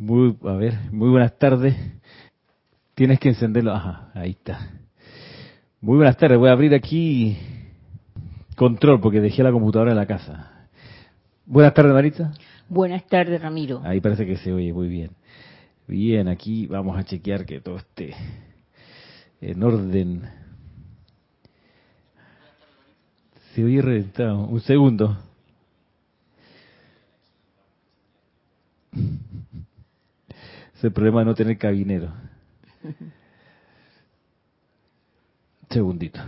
Muy, a ver, muy buenas tardes. Tienes que encenderlo. Ajá, ahí está. Muy buenas tardes. Voy a abrir aquí control porque dejé la computadora en la casa. Buenas tardes, Marita. Buenas tardes, Ramiro. Ahí parece que se oye muy bien. Bien, aquí vamos a chequear que todo esté en orden. Se oye reventado. Un segundo. Es el problema de no tener cabinero. Segundito.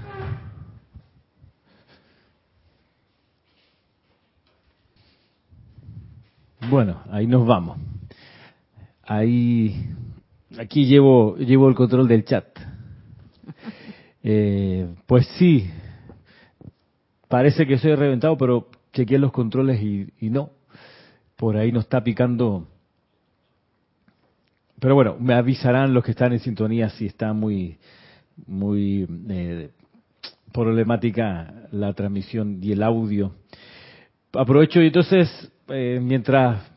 Bueno, ahí nos vamos. Ahí, aquí llevo, llevo el control del chat. Eh, pues sí, parece que soy reventado, pero chequeé los controles y, y no. Por ahí nos está picando. Pero bueno, me avisarán los que están en sintonía si está muy, muy eh, problemática la transmisión y el audio. Aprovecho y entonces, eh, mientras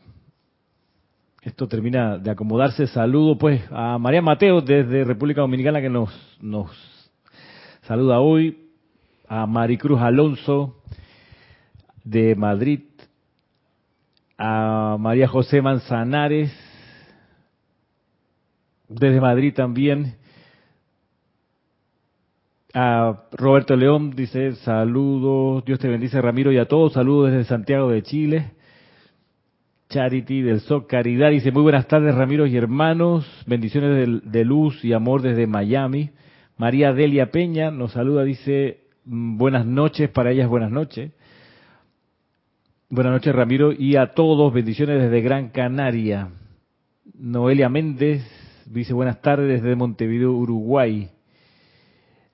esto termina de acomodarse, saludo pues a María Mateo desde República Dominicana que nos, nos saluda hoy, a Maricruz Alonso de Madrid, a María José Manzanares desde Madrid también, a Roberto León dice saludos, Dios te bendice Ramiro y a todos, saludos desde Santiago de Chile. Charity del SOC Caridad dice muy buenas tardes Ramiro y hermanos, bendiciones de, de, luz y amor desde Miami. María Delia Peña nos saluda, dice mm, buenas noches, para ellas buenas noches. Buenas noches Ramiro y a todos, bendiciones desde Gran Canaria. Noelia Méndez dice buenas tardes desde Montevideo, Uruguay.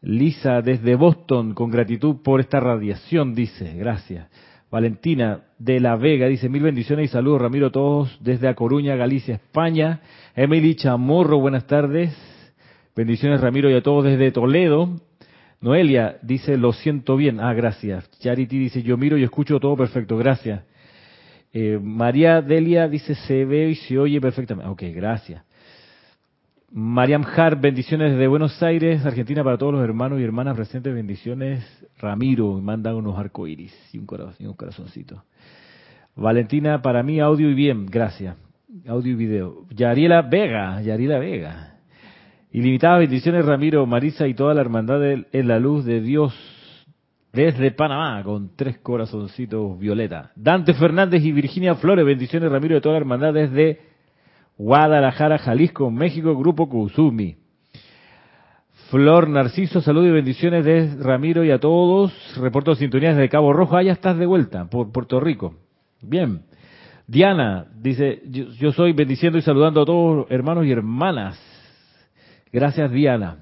Lisa desde Boston, con gratitud por esta radiación, dice, gracias. Valentina de la Vega dice mil bendiciones y saludos Ramiro a todos desde A Coruña, Galicia, España. Emily Chamorro, buenas tardes. Bendiciones Ramiro y a todos desde Toledo. Noelia dice lo siento bien. Ah, gracias. Charity dice yo miro y escucho todo perfecto. Gracias. Eh, María Delia dice se ve y se oye perfectamente. Ok, gracias. Mariam Har, bendiciones desde Buenos Aires, Argentina, para todos los hermanos y hermanas presentes. Bendiciones, Ramiro, manda unos arcoíris y un, y un corazoncito. Valentina, para mí, audio y bien, gracias. Audio y video. Yariela Vega, Yariela Vega. Ilimitadas bendiciones, Ramiro, Marisa y toda la hermandad de, en la luz de Dios desde Panamá, con tres corazoncitos violeta. Dante Fernández y Virginia Flores, bendiciones, Ramiro, de toda la hermandad desde Guadalajara, Jalisco, México, Grupo Kuzumi. Flor Narciso, saludos y bendiciones de Ramiro y a todos. Reporto sintonías desde Cabo Rojo. Ah, ya estás de vuelta por Puerto Rico. Bien. Diana dice, yo, yo, soy bendiciendo y saludando a todos hermanos y hermanas. Gracias, Diana.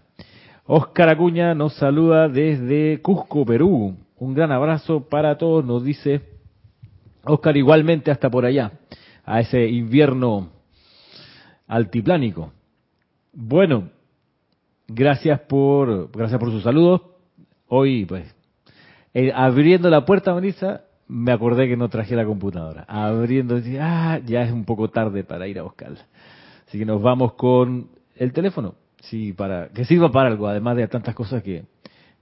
Oscar Acuña nos saluda desde Cusco, Perú. Un gran abrazo para todos, nos dice Oscar igualmente hasta por allá, a ese invierno altiplánico. Bueno, gracias por gracias por sus saludos. Hoy, pues, eh, abriendo la puerta, Marisa, me acordé que no traje la computadora. Abriendo, ah, ya es un poco tarde para ir a buscarla. Así que nos vamos con el teléfono, sí, para que sirva para algo, además de tantas cosas que,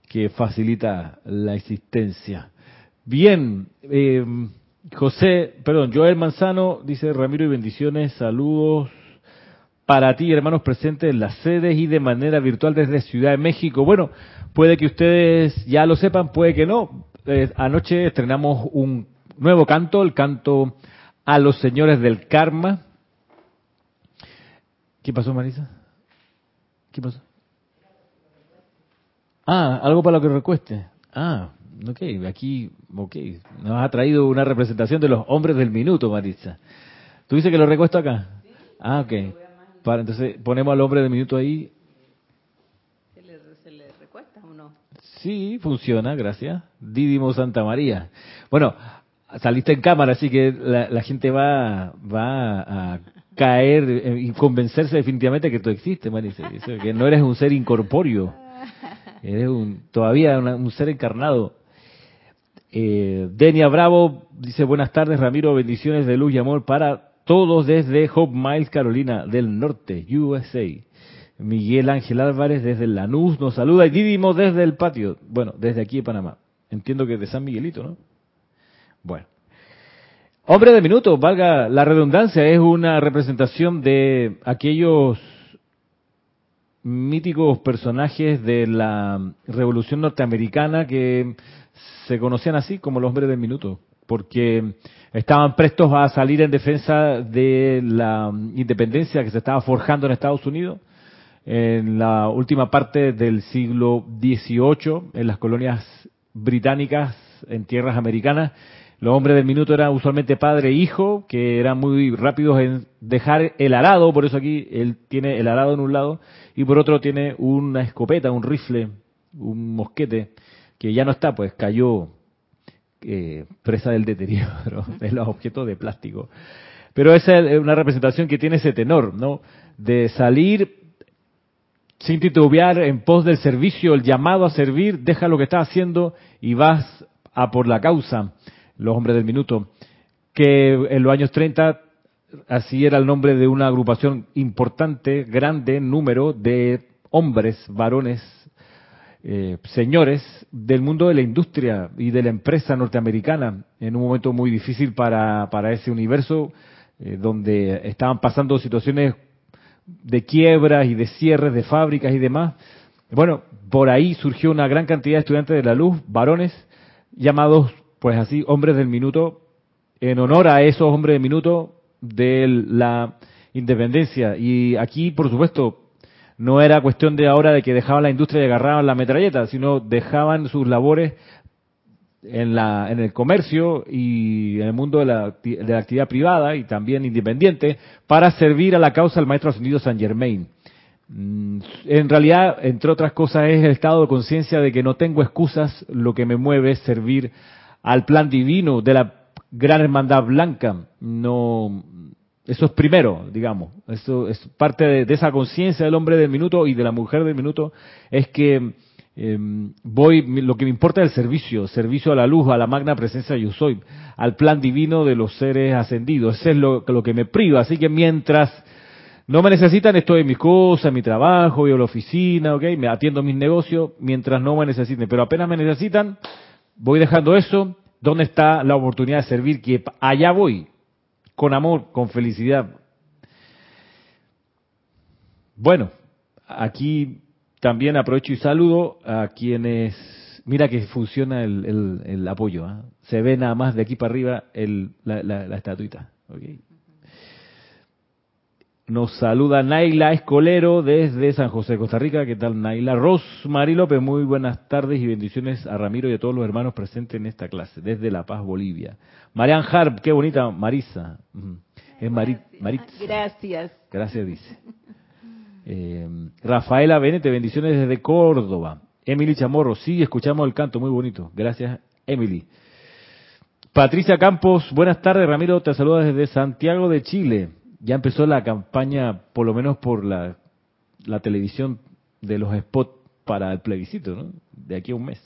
que facilita la existencia. Bien, eh, José, perdón, Joel Manzano dice Ramiro y bendiciones, saludos para ti, hermanos presentes en las sedes y de manera virtual desde Ciudad de México. Bueno, puede que ustedes ya lo sepan, puede que no. Eh, anoche estrenamos un nuevo canto, el canto a los señores del karma. ¿Qué pasó, Marisa? ¿Qué pasó? Ah, algo para lo que recueste. Ah, ok, aquí, ok. Nos ha traído una representación de los hombres del minuto, Marisa. ¿Tú dices que lo recuesto acá? Ah, ok. Para, entonces ponemos al hombre del minuto ahí. ¿Se le, ¿Se le, recuesta o no? Sí, funciona, gracias. Dídimo Santa María. Bueno, saliste en cámara, así que la, la gente va, va a caer y convencerse definitivamente que tú existes, Marisa. Que no eres un ser incorpóreo. Eres un, todavía una, un ser encarnado. Eh, Denia Bravo dice buenas tardes Ramiro, bendiciones de luz y amor para todos desde Hope Miles, Carolina del Norte, USA. Miguel Ángel Álvarez desde Lanús nos saluda y Didimo desde el patio. Bueno, desde aquí de Panamá. Entiendo que de San Miguelito, ¿no? Bueno. Hombre de minuto, valga la redundancia, es una representación de aquellos míticos personajes de la Revolución Norteamericana que se conocían así como los hombres del minuto, porque estaban prestos a salir en defensa de la independencia que se estaba forjando en Estados Unidos en la última parte del siglo XVIII, en las colonias británicas, en tierras americanas, los hombres del minuto eran usualmente padre e hijo, que eran muy rápidos en dejar el arado, por eso aquí él tiene el arado en un lado, y por otro tiene una escopeta, un rifle, un mosquete, que ya no está, pues cayó eh, presa del deterioro de los objetos de plástico. Pero esa es una representación que tiene ese tenor, ¿no? De salir sin titubear en pos del servicio, el llamado a servir, deja lo que estás haciendo y vas a por la causa los hombres del minuto, que en los años 30 así era el nombre de una agrupación importante, grande número de hombres, varones, eh, señores del mundo de la industria y de la empresa norteamericana, en un momento muy difícil para, para ese universo, eh, donde estaban pasando situaciones de quiebras y de cierres de fábricas y demás. Bueno, por ahí surgió una gran cantidad de estudiantes de la luz, varones, llamados pues así, hombres del minuto, en honor a esos hombres del minuto de la independencia. Y aquí, por supuesto, no era cuestión de ahora de que dejaban la industria y agarraban la metralleta, sino dejaban sus labores en, la, en el comercio y en el mundo de la, de la actividad privada y también independiente para servir a la causa del Maestro Ascendido San Germain. Mm, en realidad, entre otras cosas, es el estado de conciencia de que no tengo excusas, lo que me mueve es servir al plan divino de la gran hermandad blanca. No, eso es primero, digamos. Eso es parte de, esa conciencia del hombre del minuto y de la mujer del minuto. Es que em, voy, lo que me importa es el servicio, servicio a la luz, a la magna presencia yo soy, al plan divino de los seres ascendidos. Eso es lo, lo que me priva. Así que mientras no me necesitan, estoy en mis cosas, en mi trabajo, voy a la oficina, ¿ok? Me atiendo mis negocios mientras no me necesiten. Pero apenas me necesitan, voy dejando eso, ¿dónde está la oportunidad de servir? Que allá voy, con amor, con felicidad. Bueno, aquí también aprovecho y saludo a quienes, mira que funciona el, apoyo, ¿ah? se ve nada más de aquí para arriba la, la, estatuita. Nos saluda Naila Escolero desde San José, Costa Rica. ¿Qué tal, Naila? Rosmary López, muy buenas tardes y bendiciones a Ramiro y a todos los hermanos presentes en esta clase, desde La Paz, Bolivia. Marian Harp, qué bonita, Marisa. Es Marit, Gracias. Gracias, dice. Eh, Rafaela Benete, bendiciones desde Córdoba. Emily Chamorro, sí, escuchamos el canto, muy bonito. Gracias, Emily. Patricia Campos, buenas tardes, Ramiro, te saluda desde Santiago de Chile ya empezó la campaña, por lo menos por la, televisión, de los spots para el plebiscito, ¿no? De aquí a un mes.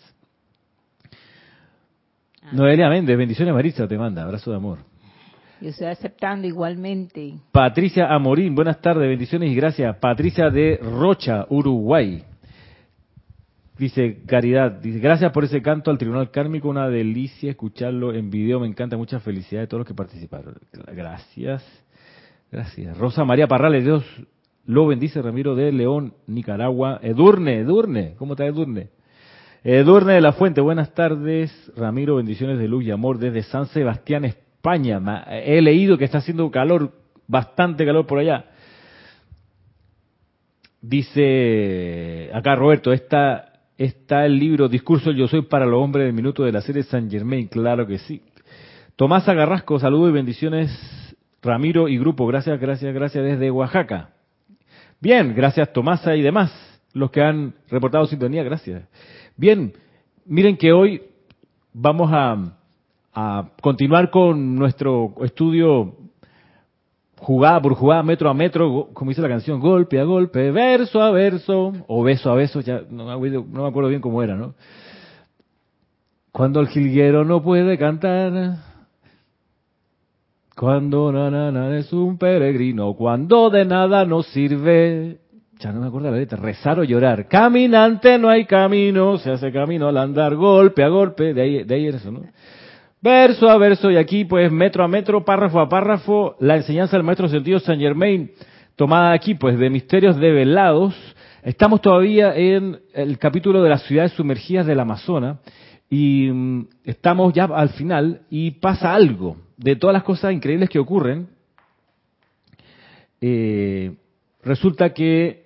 Ah. Noelia Méndez, bendiciones Marisa, te manda, abrazo de amor. Yo estoy aceptando igualmente. Patricia Amorín, buenas tardes, bendiciones y gracias. Patricia de Rocha, Uruguay. Dice Caridad, dice, gracias por ese canto al Tribunal Kármico, una delicia escucharlo en video, me encanta, mucha felicidad de todos los que participaron. Gracias. Gracias. Rosa María Parrales, Dios lo bendice, Ramiro de León, Nicaragua. Edurne, Edurne, ¿cómo está Edurne? Edurne de la Fuente, buenas tardes. Ramiro, bendiciones de luz y amor desde San Sebastián, España. He leído que está haciendo calor, bastante calor por allá. Dice acá Roberto, está, está el libro Discurso Yo Soy para los Hombres del Minuto de la serie San Germain, claro que sí. Tomás Agarrasco, saludos y bendiciones Ramiro y grupo, gracias, gracias, gracias desde Oaxaca. Bien, gracias Tomasa y demás, los que han reportado sintonía, gracias. Bien, miren que hoy vamos a, continuar con nuestro estudio jugada por jugada, metro a metro, como dice la canción, golpe a golpe, verso a verso, o beso a beso, ya no no me acuerdo bien cómo era, ¿no? Cuando el jilguero no puede cantar, Cuando na, na, na, es un peregrino, cuando de nada nos sirve. Ya no me acuerdo la letra. Rezar o llorar. Caminante no hay camino, se hace camino al andar, golpe a golpe. De ahí, de ahí eso, ¿no? Verso a verso, y aquí, pues, metro a metro, párrafo a párrafo, la enseñanza del maestro sentido Saint Germain, tomada aquí, pues, de misterios develados. Estamos todavía en el capítulo de las ciudades sumergidas del Amazonas, y mm, estamos ya al final, y pasa algo de todas las cosas increíbles que ocurren, eh, resulta que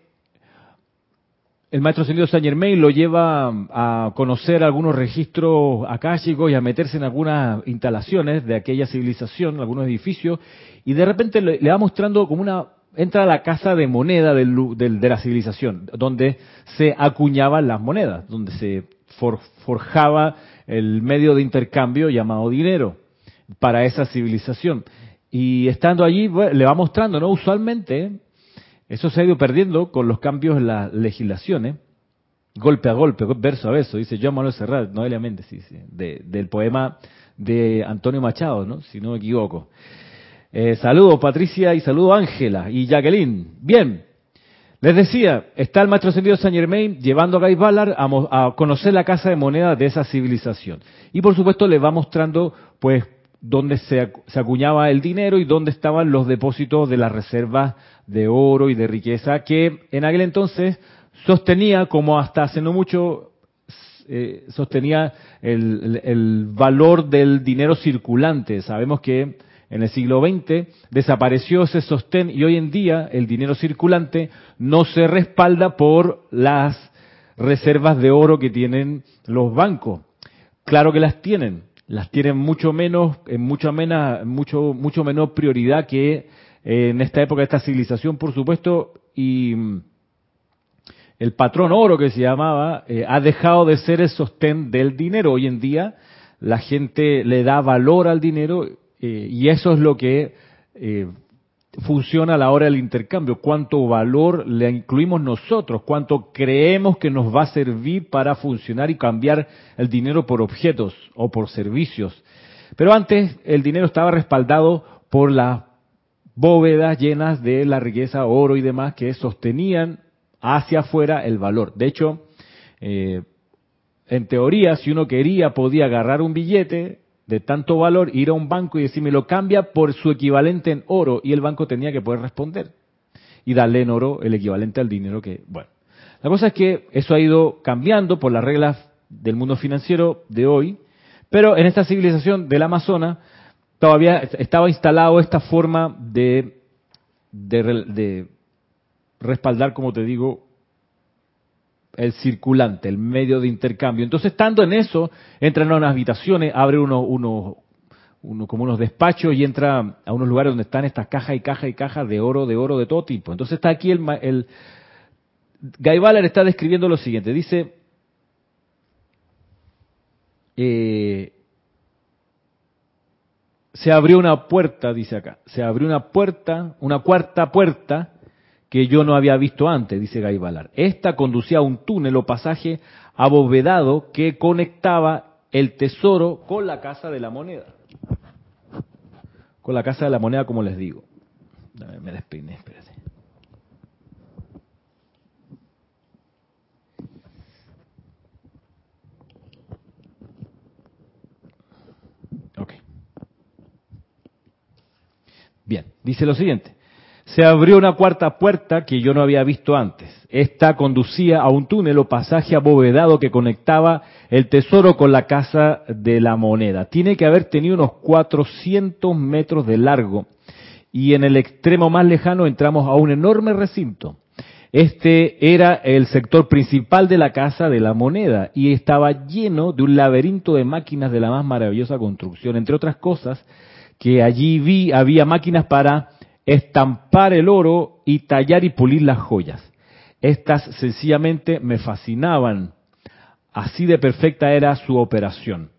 el maestro ascendido Saint Germain lo lleva a conocer algunos registros akáshicos y a meterse en algunas instalaciones de aquella civilización, algunos edificios, y de repente le, va mostrando como una entra a la casa de moneda del, de la civilización, donde se acuñaban las monedas, donde se for, forjaba el medio de intercambio llamado dinero para esa civilización. Y estando allí, le va mostrando, ¿no? Usualmente, eso se ha ido perdiendo con los cambios en las legislaciones, golpe a golpe, verso a verso, dice John Manuel Serrat, Noelia Méndez, sí, sí, de, del poema de Antonio Machado, ¿no? Si no me equivoco. Eh, saludos Patricia y saludo Ángela y Jacqueline. Bien, les decía, está el maestro ascendido Saint Germain llevando a Guy Ballard a, a, conocer la casa de moneda de esa civilización. Y por supuesto le va mostrando, pues, dónde se, se, acuñaba el dinero y dónde estaban los depósitos de las reservas de oro y de riqueza que en aquel entonces sostenía, como hasta hace no mucho, eh, sostenía el, el, el, valor del dinero circulante. Sabemos que en el siglo XX desapareció ese sostén y hoy en día el dinero circulante no se respalda por las reservas de oro que tienen los bancos. Claro que las tienen, las tienen mucho menos, en mucho, menos, mucho, mucho menor prioridad que en esta época de esta civilización, por supuesto, y el patrón oro que se llamaba eh, ha dejado de ser el sostén del dinero. Hoy en día la gente le da valor al dinero eh, y eso es lo que eh, funciona a la hora del intercambio. Cuánto valor le incluimos nosotros, cuánto creemos que nos va a servir para funcionar y cambiar el dinero por objetos o por servicios. Pero antes el dinero estaba respaldado por las bóvedas llenas de la riqueza, oro y demás que sostenían hacia afuera el valor. De hecho, eh, en teoría, si uno quería, podía agarrar un billete de tanto valor, ir a un banco y decir, me lo cambia por su equivalente en oro, y el banco tenía que poder responder y darle en oro el equivalente al dinero que, bueno. La cosa es que eso ha ido cambiando por las reglas del mundo financiero de hoy, pero en esta civilización del Amazonas todavía estaba instalado esta forma de, de, de respaldar, como te digo, el circulante, el medio de intercambio. Entonces, estando en eso, entra en unas habitaciones, abre unos, unos, uno, como unos despachos y entra a unos lugares donde están estas cajas y cajas y cajas de oro, de oro de todo tipo. Entonces está aquí el, el Guy Ballard está describiendo lo siguiente. Dice, eh, se abrió una puerta, dice acá, se abrió una puerta, una cuarta puerta que yo no había visto antes, dice Guy Ballard. Esta conducía a un túnel o pasaje abovedado que conectaba el tesoro con la casa de la moneda. Con la casa de la moneda, como les digo. Me despeiné, espérate. Ok. Bien, dice lo siguiente se abrió una cuarta puerta que yo no había visto antes. Esta conducía a un túnel o pasaje abovedado que conectaba el tesoro con la casa de la moneda. Tiene que haber tenido unos 400 metros de largo y en el extremo más lejano entramos a un enorme recinto. Este era el sector principal de la casa de la moneda y estaba lleno de un laberinto de máquinas de la más maravillosa construcción. Entre otras cosas, que allí vi, había máquinas para estampar el oro y tallar y pulir las joyas. Estas sencillamente me fascinaban. Así de perfecta era su operación.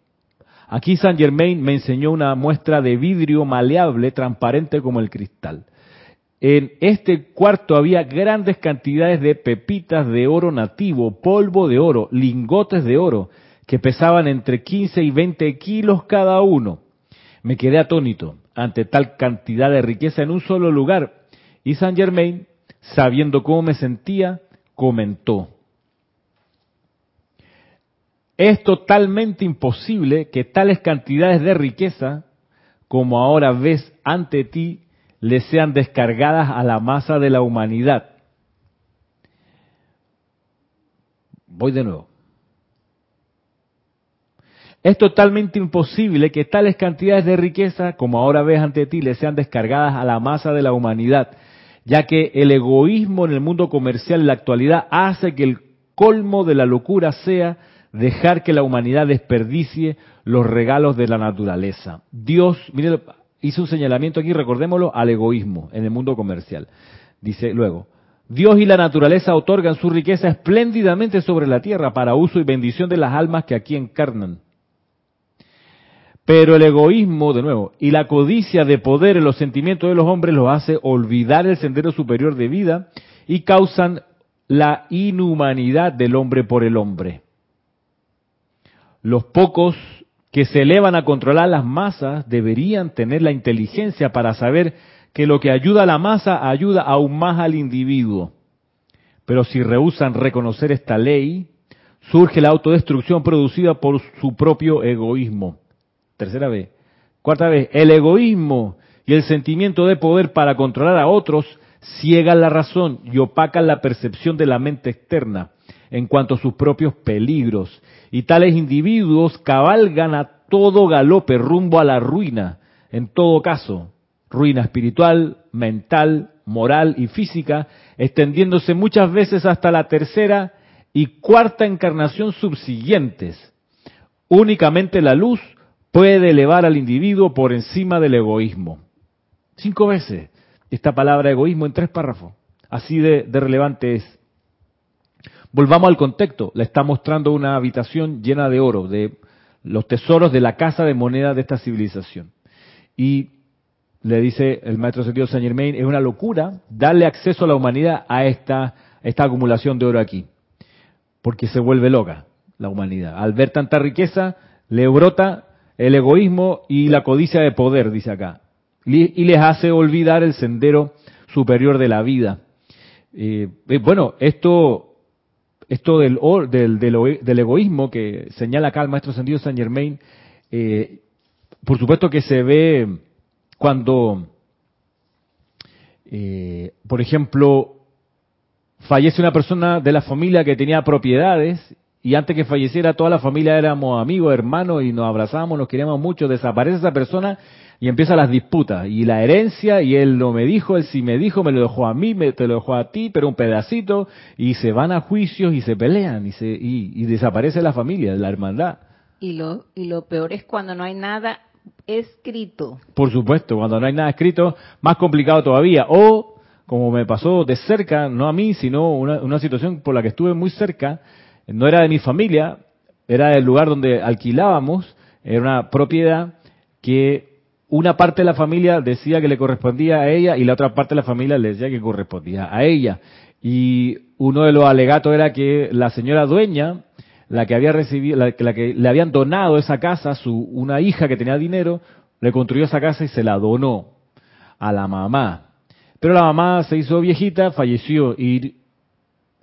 Aquí Saint Germain me enseñó una muestra de vidrio maleable, transparente como el cristal. En este cuarto había grandes cantidades de pepitas de oro nativo, polvo de oro, lingotes de oro, que pesaban entre 15 y 20 kilos cada uno. Me quedé atónito. Ante tal cantidad de riqueza en un solo lugar. Y Saint Germain, sabiendo cómo me sentía, comentó, es totalmente imposible que tales cantidades de riqueza, como ahora ves ante ti, le sean descargadas a la masa de la humanidad. Voy de nuevo. Es totalmente imposible que tales cantidades de riqueza, como ahora ves ante ti, le sean descargadas a la masa de la humanidad, ya que el egoísmo en el mundo comercial en la actualidad hace que el colmo de la locura sea dejar que la humanidad desperdicie los regalos de la naturaleza. Dios, mire, hizo un señalamiento aquí, recordémoslo, al egoísmo en el mundo comercial. Dice luego, Dios y la naturaleza otorgan su riqueza espléndidamente sobre la tierra para uso y bendición de las almas que aquí encarnan. Pero el egoísmo, de nuevo, y la codicia de poder en los sentimientos de los hombres los hace olvidar el sendero superior de vida y causan la inhumanidad del hombre por el hombre. Los pocos que se elevan a controlar las masas deberían tener la inteligencia para saber que lo que ayuda a la masa ayuda aún más al individuo. Pero si rehusan reconocer esta ley, surge la autodestrucción producida por su propio egoísmo. Tercera vez. Cuarta vez, el egoísmo y el sentimiento de poder para controlar a otros ciegan la razón y opacan la percepción de la mente externa en cuanto a sus propios peligros. Y tales individuos cabalgan a todo galope rumbo a la ruina, en todo caso, ruina espiritual, mental, moral y física, extendiéndose muchas veces hasta la tercera y cuarta encarnación subsiguientes. Únicamente la luz puede elevar al individuo por encima del egoísmo. Cinco veces esta palabra egoísmo en tres párrafos. Así de, relevante es. Volvamos al contexto. Le está mostrando una habitación llena de oro, de los tesoros de la casa de moneda de esta civilización. Y le dice el maestro sentido Saint Germain, es una locura darle acceso a la humanidad a esta acumulación de oro aquí. Porque se vuelve loca la humanidad. Al ver tanta riqueza, le brota el egoísmo y la codicia de poder, dice acá. Y les hace olvidar el sendero superior de la vida. Eh, eh, bueno, esto, esto del, del, del, egoísmo que señala acá el maestro sentido Saint Germain, eh, por supuesto que se ve cuando, por ejemplo, fallece una persona de la familia que tenía propiedades y antes que falleciera toda la familia éramos amigos, hermanos y nos abrazábamos, nos queríamos mucho, desaparece esa persona y empiezan las disputas y la herencia y él no me dijo, él sí me dijo, me lo dejó a mí, me, te lo dejó a ti, pero un pedacito y se van a juicios y se pelean y, se, y, y desaparece la familia, la hermandad. Y lo, y lo peor es cuando no hay nada escrito. Por supuesto, cuando no hay nada escrito, más complicado todavía. O, como me pasó de cerca, no a mí, sino una, una situación por la que estuve muy cerca, no era de mi familia, era del lugar donde alquilábamos, era una propiedad que una parte de la familia decía que le correspondía a ella y la otra parte de la familia le decía que correspondía a ella. Y uno de los alegatos era que la señora dueña la que había recibido, la, que le habían donado esa casa, su, una hija que tenía dinero, le construyó esa casa y se la donó a la mamá. Pero la mamá se hizo viejita, falleció y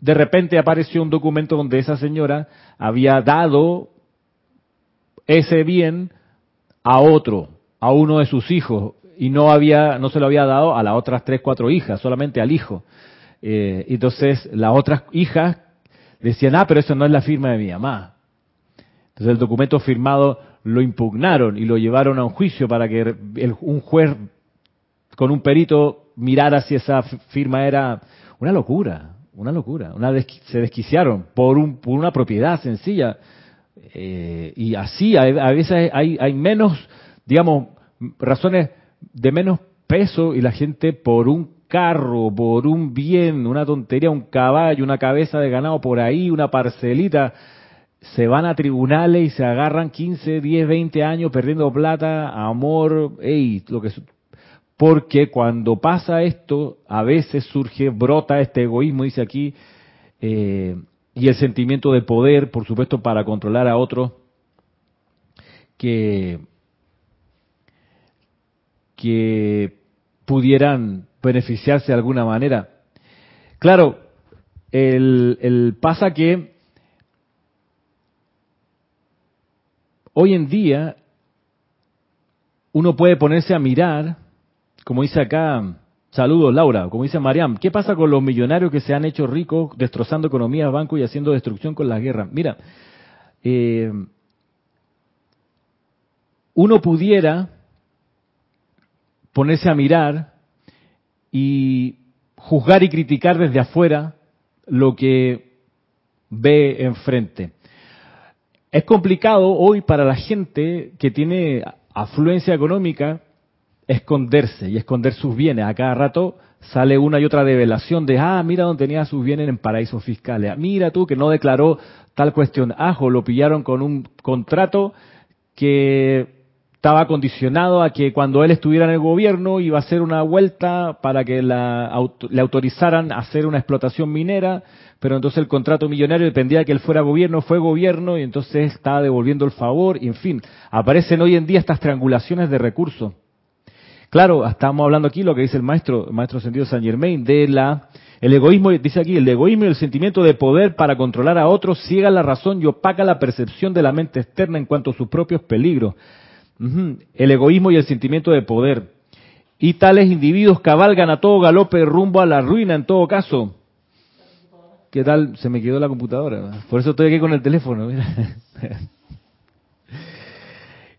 de repente apareció un documento donde esa señora había dado ese bien a otro, a uno de sus hijos, y no había, no se lo había dado a las otras tres, cuatro hijas, solamente al hijo. Eh, entonces las otras hijas decían, ah, pero eso no es la firma de mi mamá. Entonces el documento firmado lo impugnaron y lo llevaron a un juicio para que un juez con un perito mirara si esa firma era una locura, una locura. Una se desquiciaron por, un, por una propiedad sencilla. Eh, y así, a, a veces hay, hay menos, digamos, razones de menos peso y la gente por un carro, por un bien, una tontería, un caballo, una cabeza de ganado por ahí, una parcelita, se van a tribunales y se agarran 15, 10, 20 años perdiendo plata, amor, ey, lo que porque cuando pasa esto, a veces surge, brota este egoísmo, dice aquí, eh, y el sentimiento de poder, por supuesto, para controlar a otros, que pudieran beneficiarse de alguna manera. Claro, el pasa que hoy en día uno puede ponerse a mirar, como dice acá, saludos Laura, como dice Mariam, ¿qué pasa con los millonarios que se han hecho ricos destrozando economías, bancos y haciendo destrucción con las guerras? Mira, eh, uno pudiera ponerse a mirar y juzgar y criticar desde afuera lo que ve enfrente. Es complicado hoy para la gente que tiene afluencia económica esconderse y esconder sus bienes. A cada rato sale una y otra develación de, ah, mira dónde tenía sus bienes en paraísos fiscales. Ah, mira tú que no declaró tal cuestión. Ajo, lo pillaron con un contrato que estaba condicionado a que cuando él estuviera en el gobierno iba a hacer una vuelta para que la, le autorizaran a hacer una explotación minera, pero entonces el contrato millonario dependía de que él fuera gobierno, fue gobierno y entonces estaba devolviendo el favor, y en fin, aparecen hoy en día estas triangulaciones de recursos. Claro, estamos hablando aquí lo que dice el maestro, el maestro sentido San Germain, de la, el egoísmo, dice aquí, el egoísmo y el sentimiento de poder para controlar a otros ciega la razón y opaca la percepción de la mente externa en cuanto a sus propios peligros el egoísmo y el sentimiento de poder. Y tales individuos cabalgan a todo galope rumbo a la ruina en todo caso. ¿Qué tal? Se me quedó la computadora. Por eso estoy aquí con el teléfono.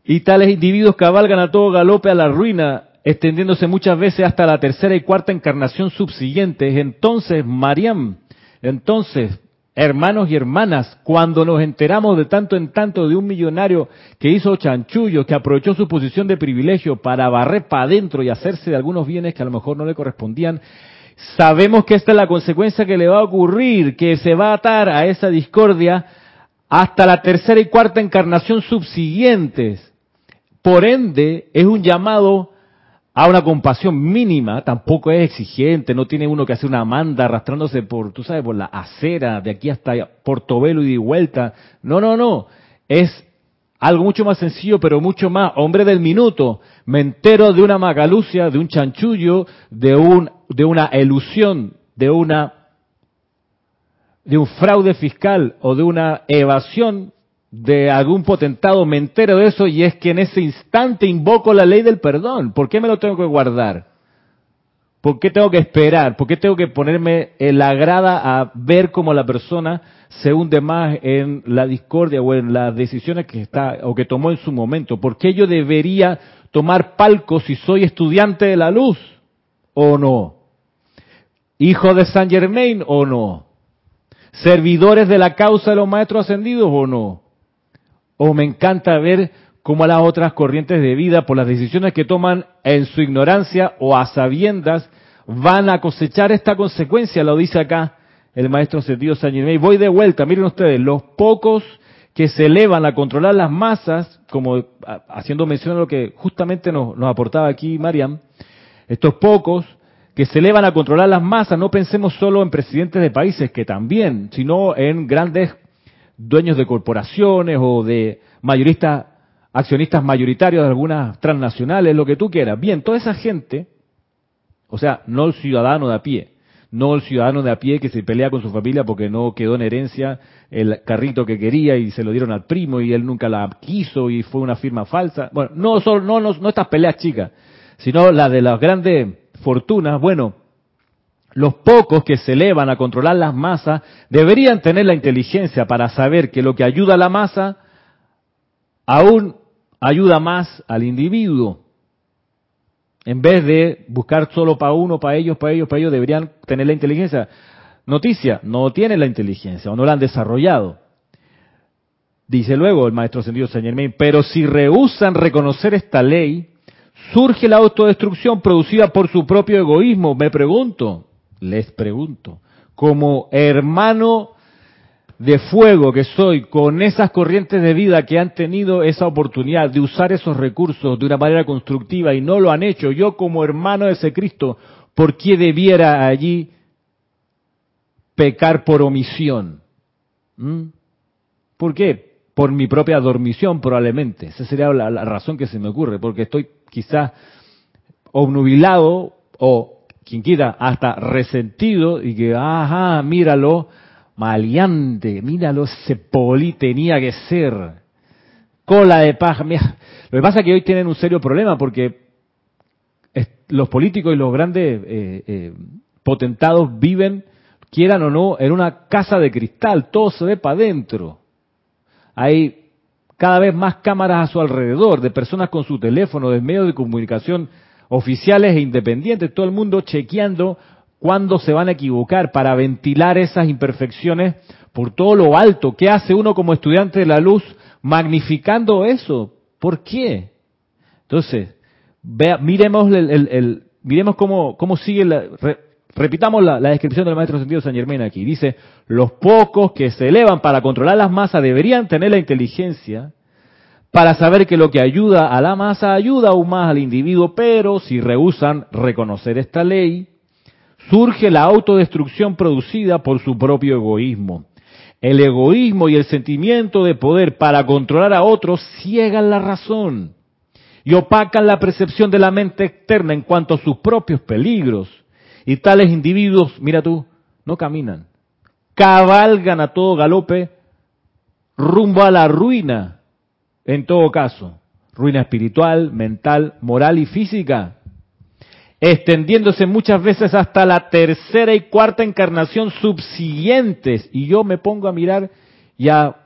y tales individuos cabalgan a todo galope a la ruina, extendiéndose muchas veces hasta la tercera y cuarta encarnación subsiguientes. Entonces, Mariam, entonces, Hermanos y hermanas, cuando nos enteramos de tanto en tanto de un millonario que hizo chanchullo, que aprovechó su posición de privilegio para barrer para adentro y hacerse de algunos bienes que a lo mejor no le correspondían, sabemos que esta es la consecuencia que le va a ocurrir, que se va a atar a esa discordia hasta la tercera y cuarta encarnación subsiguientes. Por ende, es un llamado a una compasión mínima, tampoco es exigente, no tiene uno que hacer una manda arrastrándose por, tú sabes, por la acera de aquí hasta Portobelo y de vuelta. No, no, no. Es algo mucho más sencillo, pero mucho más, hombre del minuto. Me entero de una magalucia, de un chanchullo, de un, de una elusión, de una, de un fraude fiscal o de una evasión de algún potentado, me entero de eso y es que en ese instante invoco la ley del perdón. ¿Por qué me lo tengo que guardar? ¿Por qué tengo que esperar? ¿Por qué tengo que ponerme en la grada a ver cómo la persona se hunde más en la discordia o en las decisiones que está o que tomó en su momento? ¿Por qué yo debería tomar palco si soy estudiante de la luz o no? ¿Hijo de San Germain o no? ¿Servidores de la causa de los maestros ascendidos o no? O me encanta ver cómo las otras corrientes de vida, por las decisiones que toman en su ignorancia o a sabiendas, van a cosechar esta consecuencia, lo dice acá el maestro sentido San Y Voy de vuelta, miren ustedes, los pocos que se elevan a controlar las masas, como haciendo mención a lo que justamente nos, nos aportaba aquí Mariam, estos pocos que se elevan a controlar las masas, no pensemos solo en presidentes de países, que también, sino en grandes dueños de corporaciones o de mayoristas, accionistas mayoritarios de algunas transnacionales, lo que tú quieras. Bien, toda esa gente, o sea, no el ciudadano de a pie, no el ciudadano de a pie que se pelea con su familia porque no quedó en herencia el carrito que quería y se lo dieron al primo y él nunca la quiso y fue una firma falsa. Bueno, no no, no, no estas peleas chicas, sino la de las grandes fortunas. Bueno, los pocos que se elevan a controlar las masas deberían tener la inteligencia para saber que lo que ayuda a la masa aún ayuda más al individuo. En vez de buscar solo para uno, para ellos, para ellos, para ellos, deberían tener la inteligencia. Noticia, no tienen la inteligencia o no la han desarrollado. Dice luego el maestro ascendido Saint Germain, pero si rehusan reconocer esta ley, surge la autodestrucción producida por su propio egoísmo. Me pregunto, les pregunto, como hermano de fuego que soy, con esas corrientes de vida que han tenido esa oportunidad de usar esos recursos de una manera constructiva y no lo han hecho, yo como hermano de ese Cristo, ¿por qué debiera allí pecar por omisión? ¿Mm? ¿Por qué? Por mi propia dormición probablemente. Esa sería la, la razón que se me ocurre, porque estoy quizás obnubilado o, quien quiera, hasta resentido y que, ajá, míralo, maleante, míralo, ese poli tenía que ser. Cola de paja. Mira, lo que pasa es que hoy tienen un serio problema porque los políticos y los grandes eh, eh, potentados viven, quieran o no, en una casa de cristal, todo se ve para adentro. Hay cada vez más cámaras a su alrededor, de personas con su teléfono, de medios de comunicación oficiales e independientes, todo el mundo chequeando cuándo se van a equivocar para ventilar esas imperfecciones por todo lo alto. ¿Qué hace uno como estudiante de la luz magnificando eso? ¿Por qué? Entonces, vea, miremos el, miremos cómo, cómo sigue la, repitamos la, la, descripción del maestro sentido San Germán aquí. Dice, los pocos que se elevan para controlar las masas deberían tener la inteligencia para saber que lo que ayuda a la masa ayuda aún más al individuo, pero si rehusan reconocer esta ley, surge la autodestrucción producida por su propio egoísmo. El egoísmo y el sentimiento de poder para controlar a otros ciegan la razón y opacan la percepción de la mente externa en cuanto a sus propios peligros. Y tales individuos, mira tú, no caminan, cabalgan a todo galope rumbo a la ruina, en todo caso, ruina espiritual, mental, moral y física, extendiéndose muchas veces hasta la tercera y cuarta encarnación subsiguientes. Y yo me pongo a mirar y a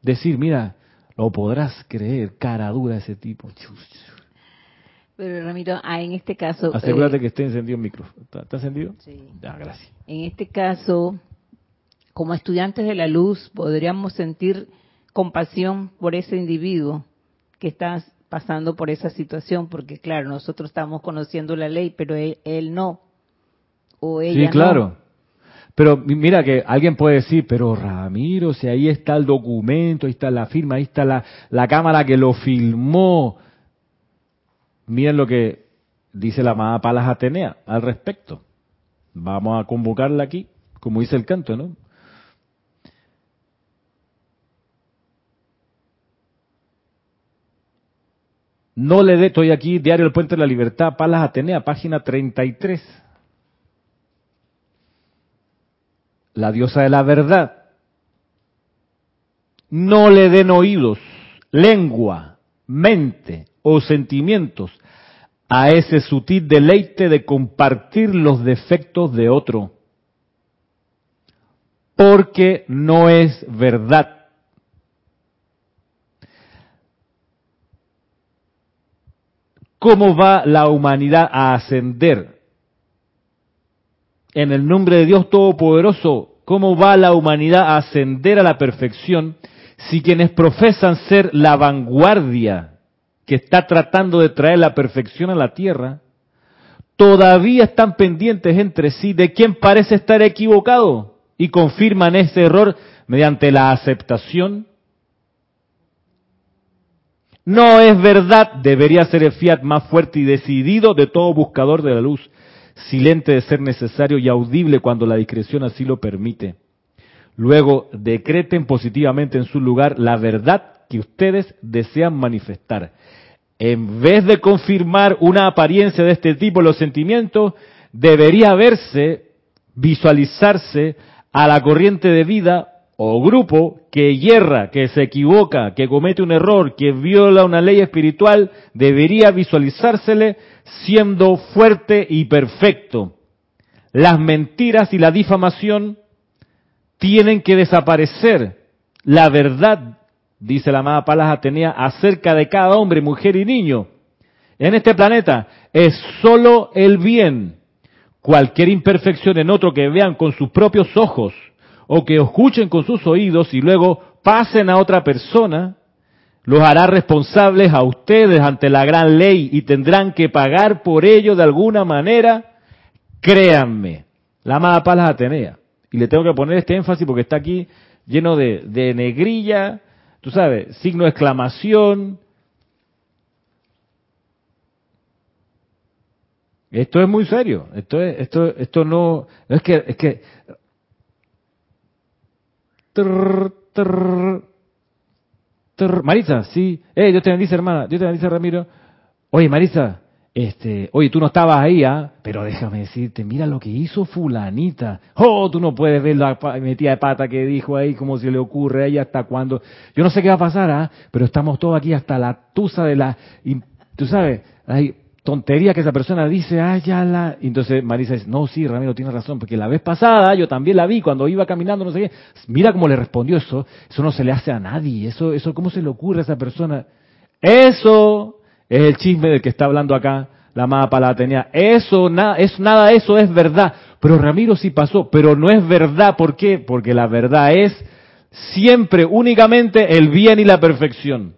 decir, mira, lo podrás creer, cara dura ese tipo. Pero Ramiro, ah, en este caso... Asegúrate eh, que esté encendido el micrófono. ¿Está, encendido? Sí. gracias. En este caso, como estudiantes de la luz, podríamos sentir compasión por ese individuo que está pasando por esa situación, porque claro, nosotros estamos conociendo la ley, pero él, no. O ella sí, claro. Pero mira que alguien puede decir, pero Ramiro, si ahí está el documento, ahí está la firma, ahí está la, la cámara que lo filmó. Miren lo que dice la amada Palas Atenea al respecto. Vamos a convocarla aquí, como dice el canto, ¿no? No le dé, estoy aquí, Diario El Puente de la Libertad, Palas Atenea, página 33. la diosa de la verdad. No le den oídos, lengua, mente o sentimientos a ese sutil deleite de compartir los defectos de otro, porque no es verdad. ¿Cómo va la humanidad a ascender? en el nombre de Dios Todopoderoso, ¿cómo va la humanidad a ascender a la perfección si quienes profesan ser la vanguardia que está tratando de traer la perfección a la tierra, todavía están pendientes entre sí de quién parece estar equivocado y confirman ese error mediante la aceptación? No es verdad, debería ser el fiat más fuerte y decidido de todo buscador de la luz silente de ser necesario y audible cuando la discreción así lo permite. Luego, decreten positivamente en su lugar la verdad que ustedes desean manifestar. En vez de confirmar una apariencia de este tipo en los sentimientos, debería verse, visualizarse a la corriente de vida o grupo que hierra, que se equivoca, que comete un error, que viola una ley espiritual, debería visualizársele siendo fuerte y perfecto. Las mentiras y la difamación tienen que desaparecer. La verdad, dice la amada Palas Atenea, acerca de cada hombre, mujer y niño en este planeta es solo el bien. Cualquier imperfección en otro que vean con sus propios ojos o que escuchen con sus oídos y luego pasen a otra persona, los hará responsables a ustedes ante la gran ley y tendrán que pagar por ello de alguna manera. Créanme, la amada Palas Atenea. Y le tengo que poner este énfasis porque está aquí lleno de, de negrilla, tú sabes, signo de exclamación. Esto es muy serio. Esto es, esto, esto no, es que, es que. Marisa, sí. Eh, Dios te bendice, hermana. Dios te bendice, Ramiro. Oye, Marisa, este, oye, tú no estabas ahí, ¿ah? Pero déjame decirte, mira lo que hizo fulanita. Oh, tú no puedes ver la metida de pata que dijo ahí, como se le ocurre a ella hasta cuando. Yo no sé qué va a pasar, ¿ah? Pero estamos todos aquí hasta la tusa de la, tú sabes, hay tontería que esa persona dice, ah, ya la. entonces Marisa dice, no, sí, Ramiro tiene razón, porque la vez pasada yo también la vi cuando iba caminando, no sé qué. Mira cómo le respondió eso. Eso no se le hace a nadie. Eso, eso, ¿cómo se le ocurre a esa persona? Eso es el chisme del que está hablando acá la amada Palatenea. Eso, nada, es, nada eso es verdad. Pero Ramiro sí pasó, pero no es verdad. ¿Por qué? Porque la verdad es siempre, únicamente el bien y la perfección.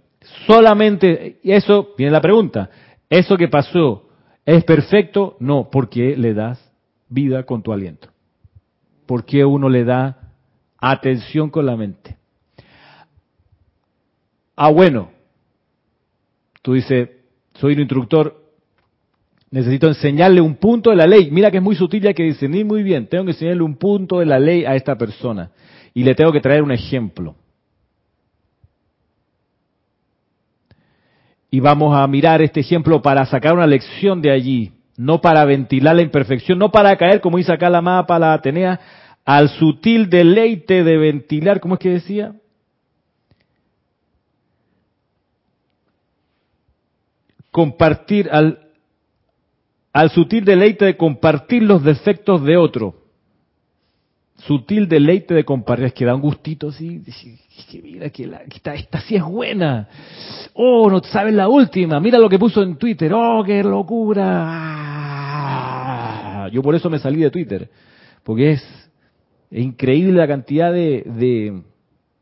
Solamente, eso, viene la pregunta, ¿eso que pasó es perfecto? No, porque le das vida con tu aliento. Porque uno le da atención con la mente. Ah, bueno, Tú dices, soy un instructor, necesito enseñarle un punto de la ley. Mira que es muy sutil y hay que discernir muy bien. Tengo que enseñarle un punto de la ley a esta persona. Y le tengo que traer un ejemplo. Y vamos a mirar este ejemplo para sacar una lección de allí, no para ventilar la imperfección, no para caer, como dice acá la mapa, la Atenea, al sutil deleite de ventilar, ¿cómo es que decía? compartir, al, al sutil deleite de compartir los defectos de otro. Sutil deleite de compartir, que da un gustito así, que mira que, la, esta, esta sí es buena. Oh, no sabes la última, mira lo que puso en Twitter, oh, qué locura. Ah, yo por eso me salí de Twitter, porque es, increíble la cantidad de, de,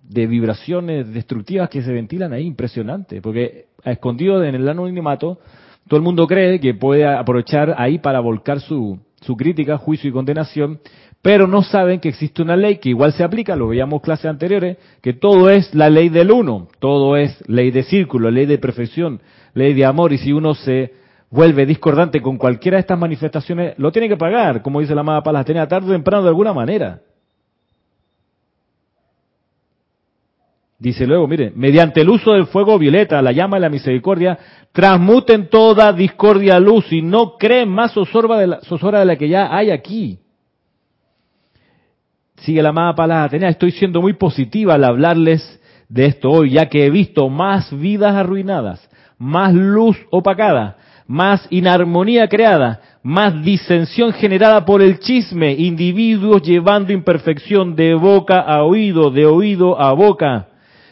de vibraciones destructivas que se ventilan ahí, impresionante, porque escondido en el anonimato, todo el mundo cree que puede aprovechar ahí para volcar su, su crítica, juicio y condenación, pero no saben que existe una ley que igual se aplica, lo veíamos clases anteriores, que todo es la ley del uno, todo es ley de círculo, ley de perfección, ley de amor, y si uno se vuelve discordante con cualquiera de estas manifestaciones, lo tiene que pagar, como dice la amada Palas, tenía tarde o temprano de alguna manera. Dice luego, mire, mediante el uso del fuego violeta, la llama de la misericordia, transmuten toda discordia a luz y no creen más zozobra de de la que ya hay aquí. Sigue la amada palabra Atenea, estoy siendo muy positiva al hablarles de esto hoy, ya que he visto más vidas arruinadas, más luz opacada, más inarmonía creada, más disensión generada por el chisme, individuos llevando imperfección de boca a oído, de oído a boca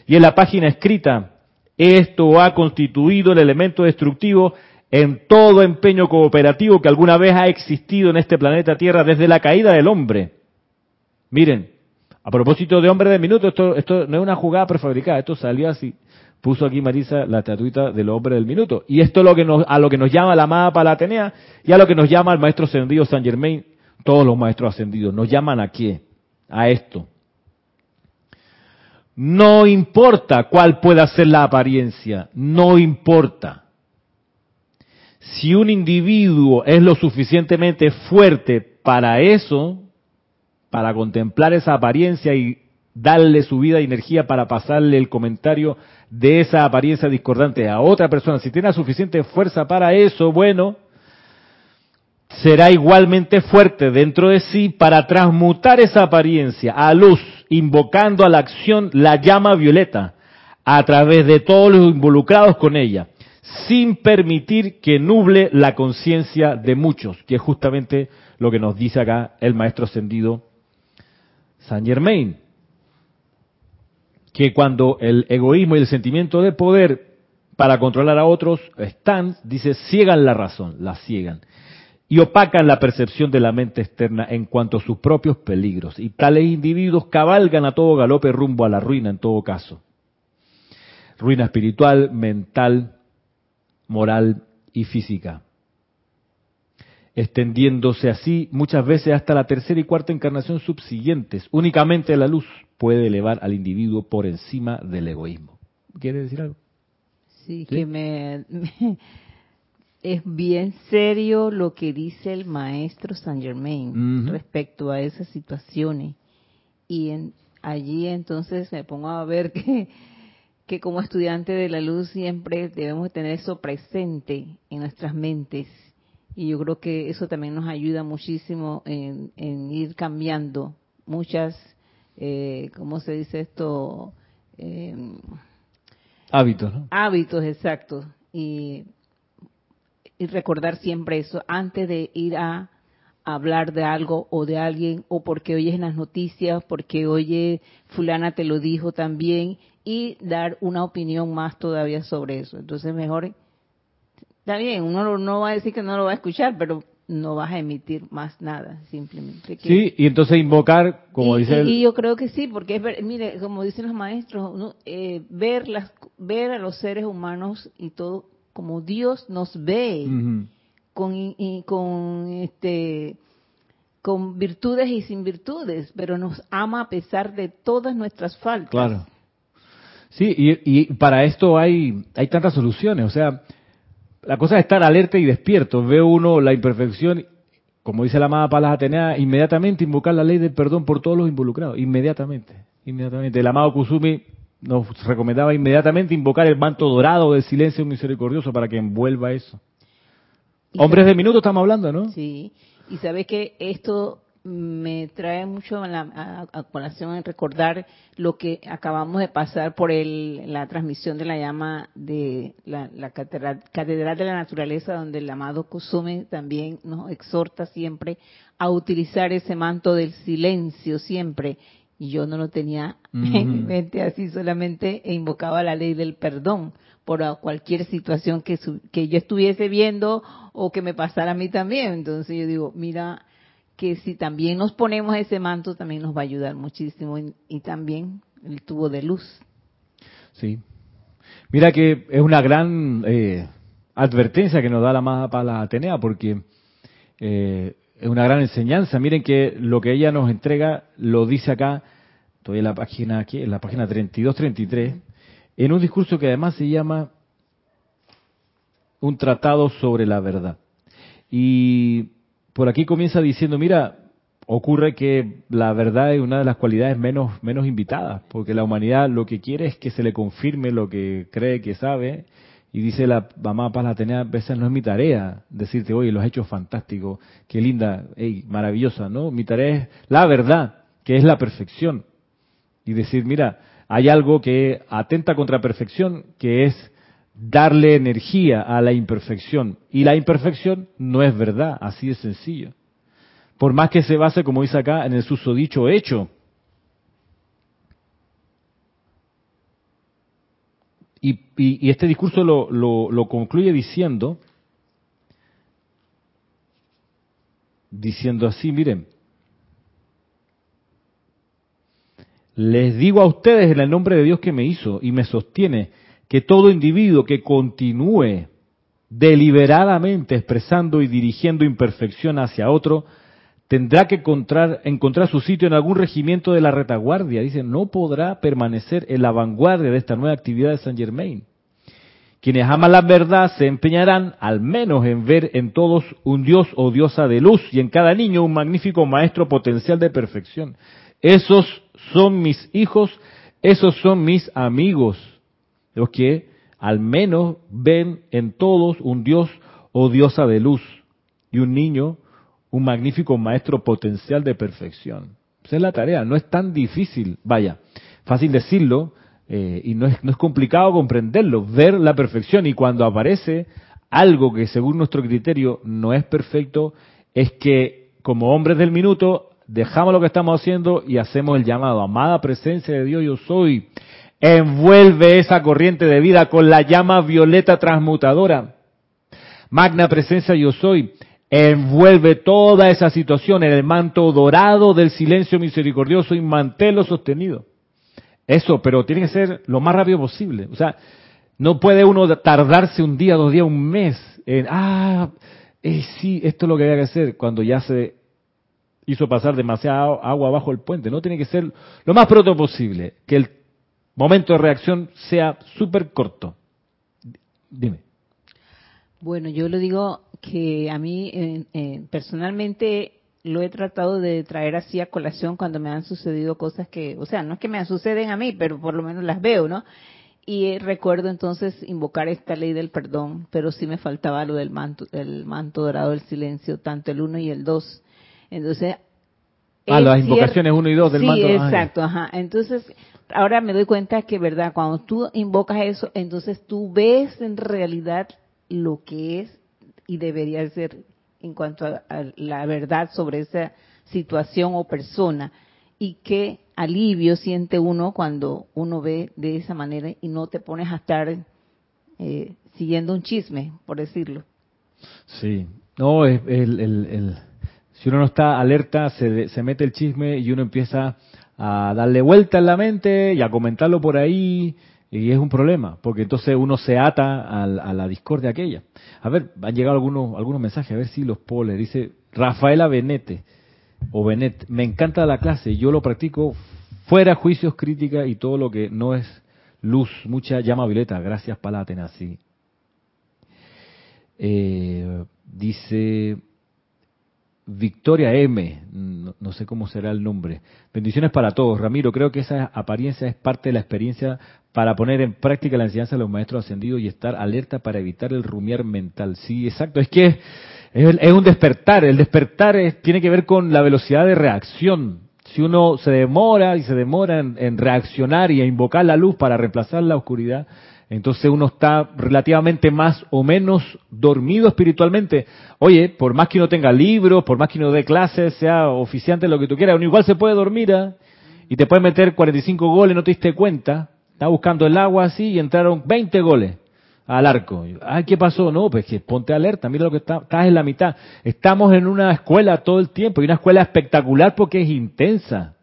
y en la página escrita, esto ha constituido el elemento destructivo en todo empeño cooperativo que alguna vez ha existido en este planeta Tierra desde la caída del hombre. Miren, a propósito de hombre de minuto, esto, esto no es una jugada prefabricada, esto salió así. Puso aquí Marisa la estatuita del hombre del minuto. Y esto es lo que nos, a lo que nos llama la amada Palatenea y a lo que nos llama el maestro ascendido San Germain, todos los maestros ascendidos. Nos llaman a qué? A esto. No importa cuál pueda ser la apariencia, no importa. Si un individuo es lo suficientemente fuerte para eso, para contemplar esa apariencia y darle su vida y energía para pasarle el comentario de esa apariencia discordante a otra persona, si tiene suficiente fuerza para eso, bueno, será igualmente fuerte dentro de sí para transmutar esa apariencia a luz invocando a la acción la llama violeta a través de todos los involucrados con ella, sin permitir que nuble la conciencia de muchos, que es justamente lo que nos dice acá el maestro ascendido Saint Germain, que cuando el egoísmo y el sentimiento de poder para controlar a otros están, dice, ciegan la razón, la ciegan y opacan la percepción de la mente externa en cuanto a sus propios peligros. Y tales individuos cabalgan a todo galope rumbo a la ruina en todo caso. Ruina espiritual, mental, moral y física. Extendiéndose así muchas veces hasta la tercera y cuarta encarnación subsiguientes. Únicamente la luz puede elevar al individuo por encima del egoísmo. ¿Quiere decir algo? Sí, que me es bien serio lo que dice el maestro Saint Germain respecto a esas situaciones. Y en, allí entonces me pongo a ver que, que como estudiante de la luz siempre debemos tener eso presente en nuestras mentes. Y yo creo que eso también nos ayuda muchísimo en, ir cambiando muchas, eh, ¿cómo se dice esto? Eh, hábitos, ¿no? Hábitos, exacto. Y, y recordar siempre eso antes de ir a hablar de algo o de alguien o porque oyes en las noticias, porque oye fulana te lo dijo también y dar una opinión más todavía sobre eso. Entonces mejor, está bien, uno no va a decir que no lo va a escuchar, pero no vas a emitir más nada, simplemente. sí, y entonces invocar, como dice... Y, yo creo que sí, porque es, mire, como dicen los maestros, eh, ver, las, ver a los seres humanos y todo como Dios nos ve, con, y, con este con virtudes y sin virtudes, pero nos ama a pesar de todas nuestras faltas. Claro. Sí, y, para esto hay, hay tantas soluciones. O sea, la cosa es estar alerta y despierto. Ve uno la imperfección, como dice la amada Palas Atenea, inmediatamente invocar la ley del perdón por todos los involucrados. Inmediatamente, inmediatamente. El amado Kusumi nos recomendaba inmediatamente invocar el manto dorado del silencio misericordioso para que envuelva eso. Hombres de minuto estamos hablando, ¿no? Sí, y sabes que esto me trae mucho a, la, a, colación en recordar lo que acabamos de pasar por el, la transmisión de la llama de la, catedral, catedral, de la Naturaleza, donde el amado Kusume también nos exhorta siempre a utilizar ese manto del silencio siempre. Y yo no lo tenía en mi mente así, solamente invocaba la ley del perdón por cualquier situación que, que yo estuviese viendo o que me pasara a mí también. Entonces yo digo, mira, que si también nos ponemos ese manto también nos va a ayudar muchísimo y, también el tubo de luz. Sí. Mira que es una gran eh, advertencia que nos da la más para la Atenea porque eh, es una gran enseñanza. Miren que lo que ella nos entrega lo dice acá, estoy en la página aquí, en la página 32-33, en un discurso que además se llama un tratado sobre la verdad. Y por aquí comienza diciendo, mira, ocurre que la verdad es una de las cualidades menos, menos invitadas, porque la humanidad lo que quiere es que se le confirme lo que cree que sabe, y dice la mamá Paz Atenea, a veces no es mi tarea decirte, oye, lo has hecho fantástico, qué linda, hey, maravillosa, ¿no? Mi tarea es la verdad, que es la perfección. Y decir, mira, hay algo que atenta contra perfección, que es darle energía a la imperfección. Y la imperfección no es verdad, así de sencillo. Por más que se base, como dice acá, en el susodicho hecho. Y, este discurso lo, lo concluye diciendo, diciendo así, miren, les digo a ustedes en el nombre de Dios que me hizo y me sostiene, que todo individuo que continúe deliberadamente expresando y dirigiendo imperfección hacia otro, tendrá que encontrar, encontrar, su sitio en algún regimiento de la retaguardia. Dice, no podrá permanecer en la vanguardia de esta nueva actividad de Saint Germain. Quienes aman la verdad se empeñarán al menos en ver en todos un Dios o diosa de luz y en cada niño un magnífico maestro potencial de perfección. Esos son mis hijos, esos son mis amigos los que al menos ven en todos un Dios o diosa de luz y un niño, un magnífico maestro potencial de perfección. Esa es la tarea, no es tan difícil, vaya, fácil decirlo eh, y no es, no es complicado comprenderlo, ver la perfección y cuando aparece algo que según nuestro criterio no es perfecto, es que como hombres del minuto dejamos lo que estamos haciendo y hacemos el llamado, amada presencia de Dios yo soy, envuelve esa corriente de vida con la llama violeta transmutadora. Magna presencia yo soy, envuelve toda esa situación en el manto dorado del silencio misericordioso y manténlo sostenido. Eso, pero tiene que ser lo más rápido posible. O sea, no puede uno tardarse un día, dos días, un mes en, ah, eh, sí, esto es lo que había que hacer cuando ya se hizo pasar demasiada agua bajo el puente. No tiene que ser lo más pronto posible. Que el momento de reacción sea súper corto. Dime. Bueno, yo le digo que a mí eh, eh, personalmente lo he tratado de traer así a colación cuando me han sucedido cosas que, o sea, no es que me suceden a mí, pero por lo menos las veo, ¿no? Y recuerdo entonces invocar esta ley del perdón, pero sí me faltaba lo del manto, el manto dorado del silencio, tanto el uno y el dos. Entonces. Ah, las invocaciones uno y dos del manto. Sí, exacto, ajá. Entonces, ahora me doy cuenta que, verdad, cuando tú invocas eso, entonces tú ves en realidad lo que es y debería ser en cuanto a, la verdad sobre esa situación o persona. Y qué alivio siente uno cuando uno ve de esa manera y no te pones a estar eh, siguiendo un chisme, por decirlo. Sí, no, el, el, si uno no está alerta, se, se mete el chisme y uno empieza a darle vuelta en la mente y a comentarlo por ahí y es un problema, porque entonces uno se ata a, la discordia aquella. A ver, han llegado algunos, algunos mensajes, a ver si los puedo leer. Dice Rafaela Benete, o Benet, me encanta la clase, yo lo practico fuera juicios, crítica y todo lo que no es luz, mucha llama violeta. Gracias, Palátena, sí. Eh, dice Victoria M, no, sé cómo será el nombre. Bendiciones para todos. Ramiro, creo que esa apariencia es parte de la experiencia para poner en práctica la enseñanza de los maestros ascendidos y estar alerta para evitar el rumiar mental. Sí, exacto. Es que es, un despertar. El despertar tiene que ver con la velocidad de reacción. Si uno se demora y se demora en reaccionar y a invocar la luz para reemplazar la oscuridad, entonces uno está relativamente más o menos dormido espiritualmente. Oye, por más que uno tenga libros, por más que uno dé clases, sea oficiante, lo que tú quieras, uno igual se puede dormir ¿ah? y te puede meter 45 goles, no te diste cuenta. Estás buscando el agua así y entraron 20 goles al arco. Ay, ¿qué pasó? No, pues que ponte alerta, mira lo que está, estás en la mitad. Estamos en una escuela todo el tiempo y una escuela espectacular porque es intensa.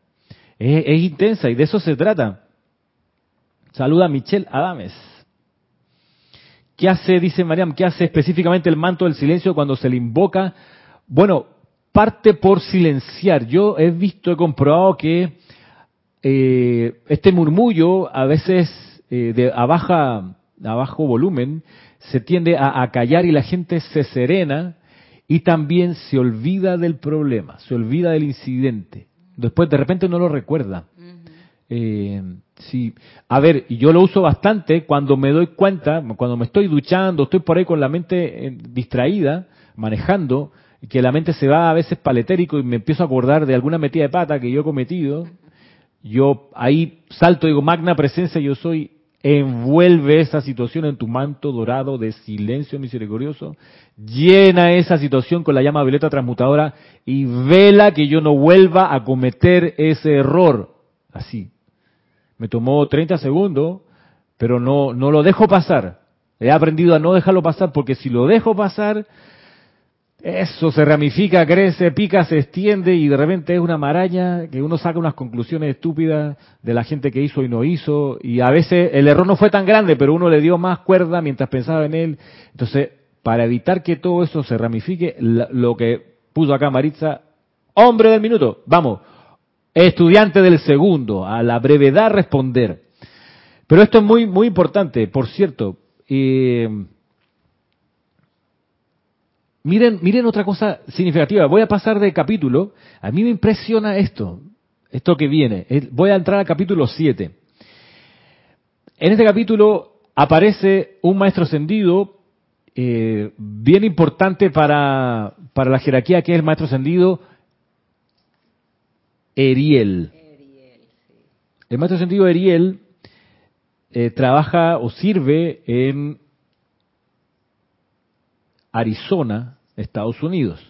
Es, es intensa y de eso se trata. Saluda a Michelle Adames. ¿Qué hace, dice Mariam, qué hace específicamente el manto del silencio cuando se le invoca? Bueno, parte por silenciar. Yo he visto, he comprobado que eh, este murmullo a veces eh, de a, baja, a bajo volumen se tiende a, callar y la gente se serena y también se olvida del problema, se olvida del incidente. Después de repente no lo recuerda. eh, Sí, a ver, yo lo uso bastante cuando me doy cuenta, cuando me estoy duchando, estoy por ahí con la mente eh, distraída, manejando, que la mente se va a veces paletérico y me empiezo a acordar de alguna metida de pata que yo he cometido. Yo ahí salto, digo, magna presencia, yo soy, envuelve esa situación en tu manto dorado de silencio misericordioso, llena esa situación con la llama violeta transmutadora y vela que yo no vuelva a cometer ese error. Así, me tomó 30 segundos, pero no, no lo dejo pasar. He aprendido a no dejarlo pasar porque si lo dejo pasar, eso se ramifica, crece, pica, se extiende y de repente es una maraña que uno saca unas conclusiones estúpidas de la gente que hizo y no hizo. Y a veces el error no fue tan grande, pero uno le dio más cuerda mientras pensaba en él. Entonces, para evitar que todo eso se ramifique, lo que puso acá Maritza, hombre del minuto, vamos, Estudiante del segundo, a la brevedad responder. Pero esto es muy, muy importante, por cierto. Miren, miren otra cosa significativa. Voy a pasar de capítulo. A mí me impresiona esto, esto que viene. Voy a entrar al capítulo 7. En este capítulo aparece un maestro ascendido eh, bien importante para, para la jerarquía que es el maestro ascendido Eriel. El maestro sentido Eriel eh, trabaja o sirve en Arizona, Estados Unidos.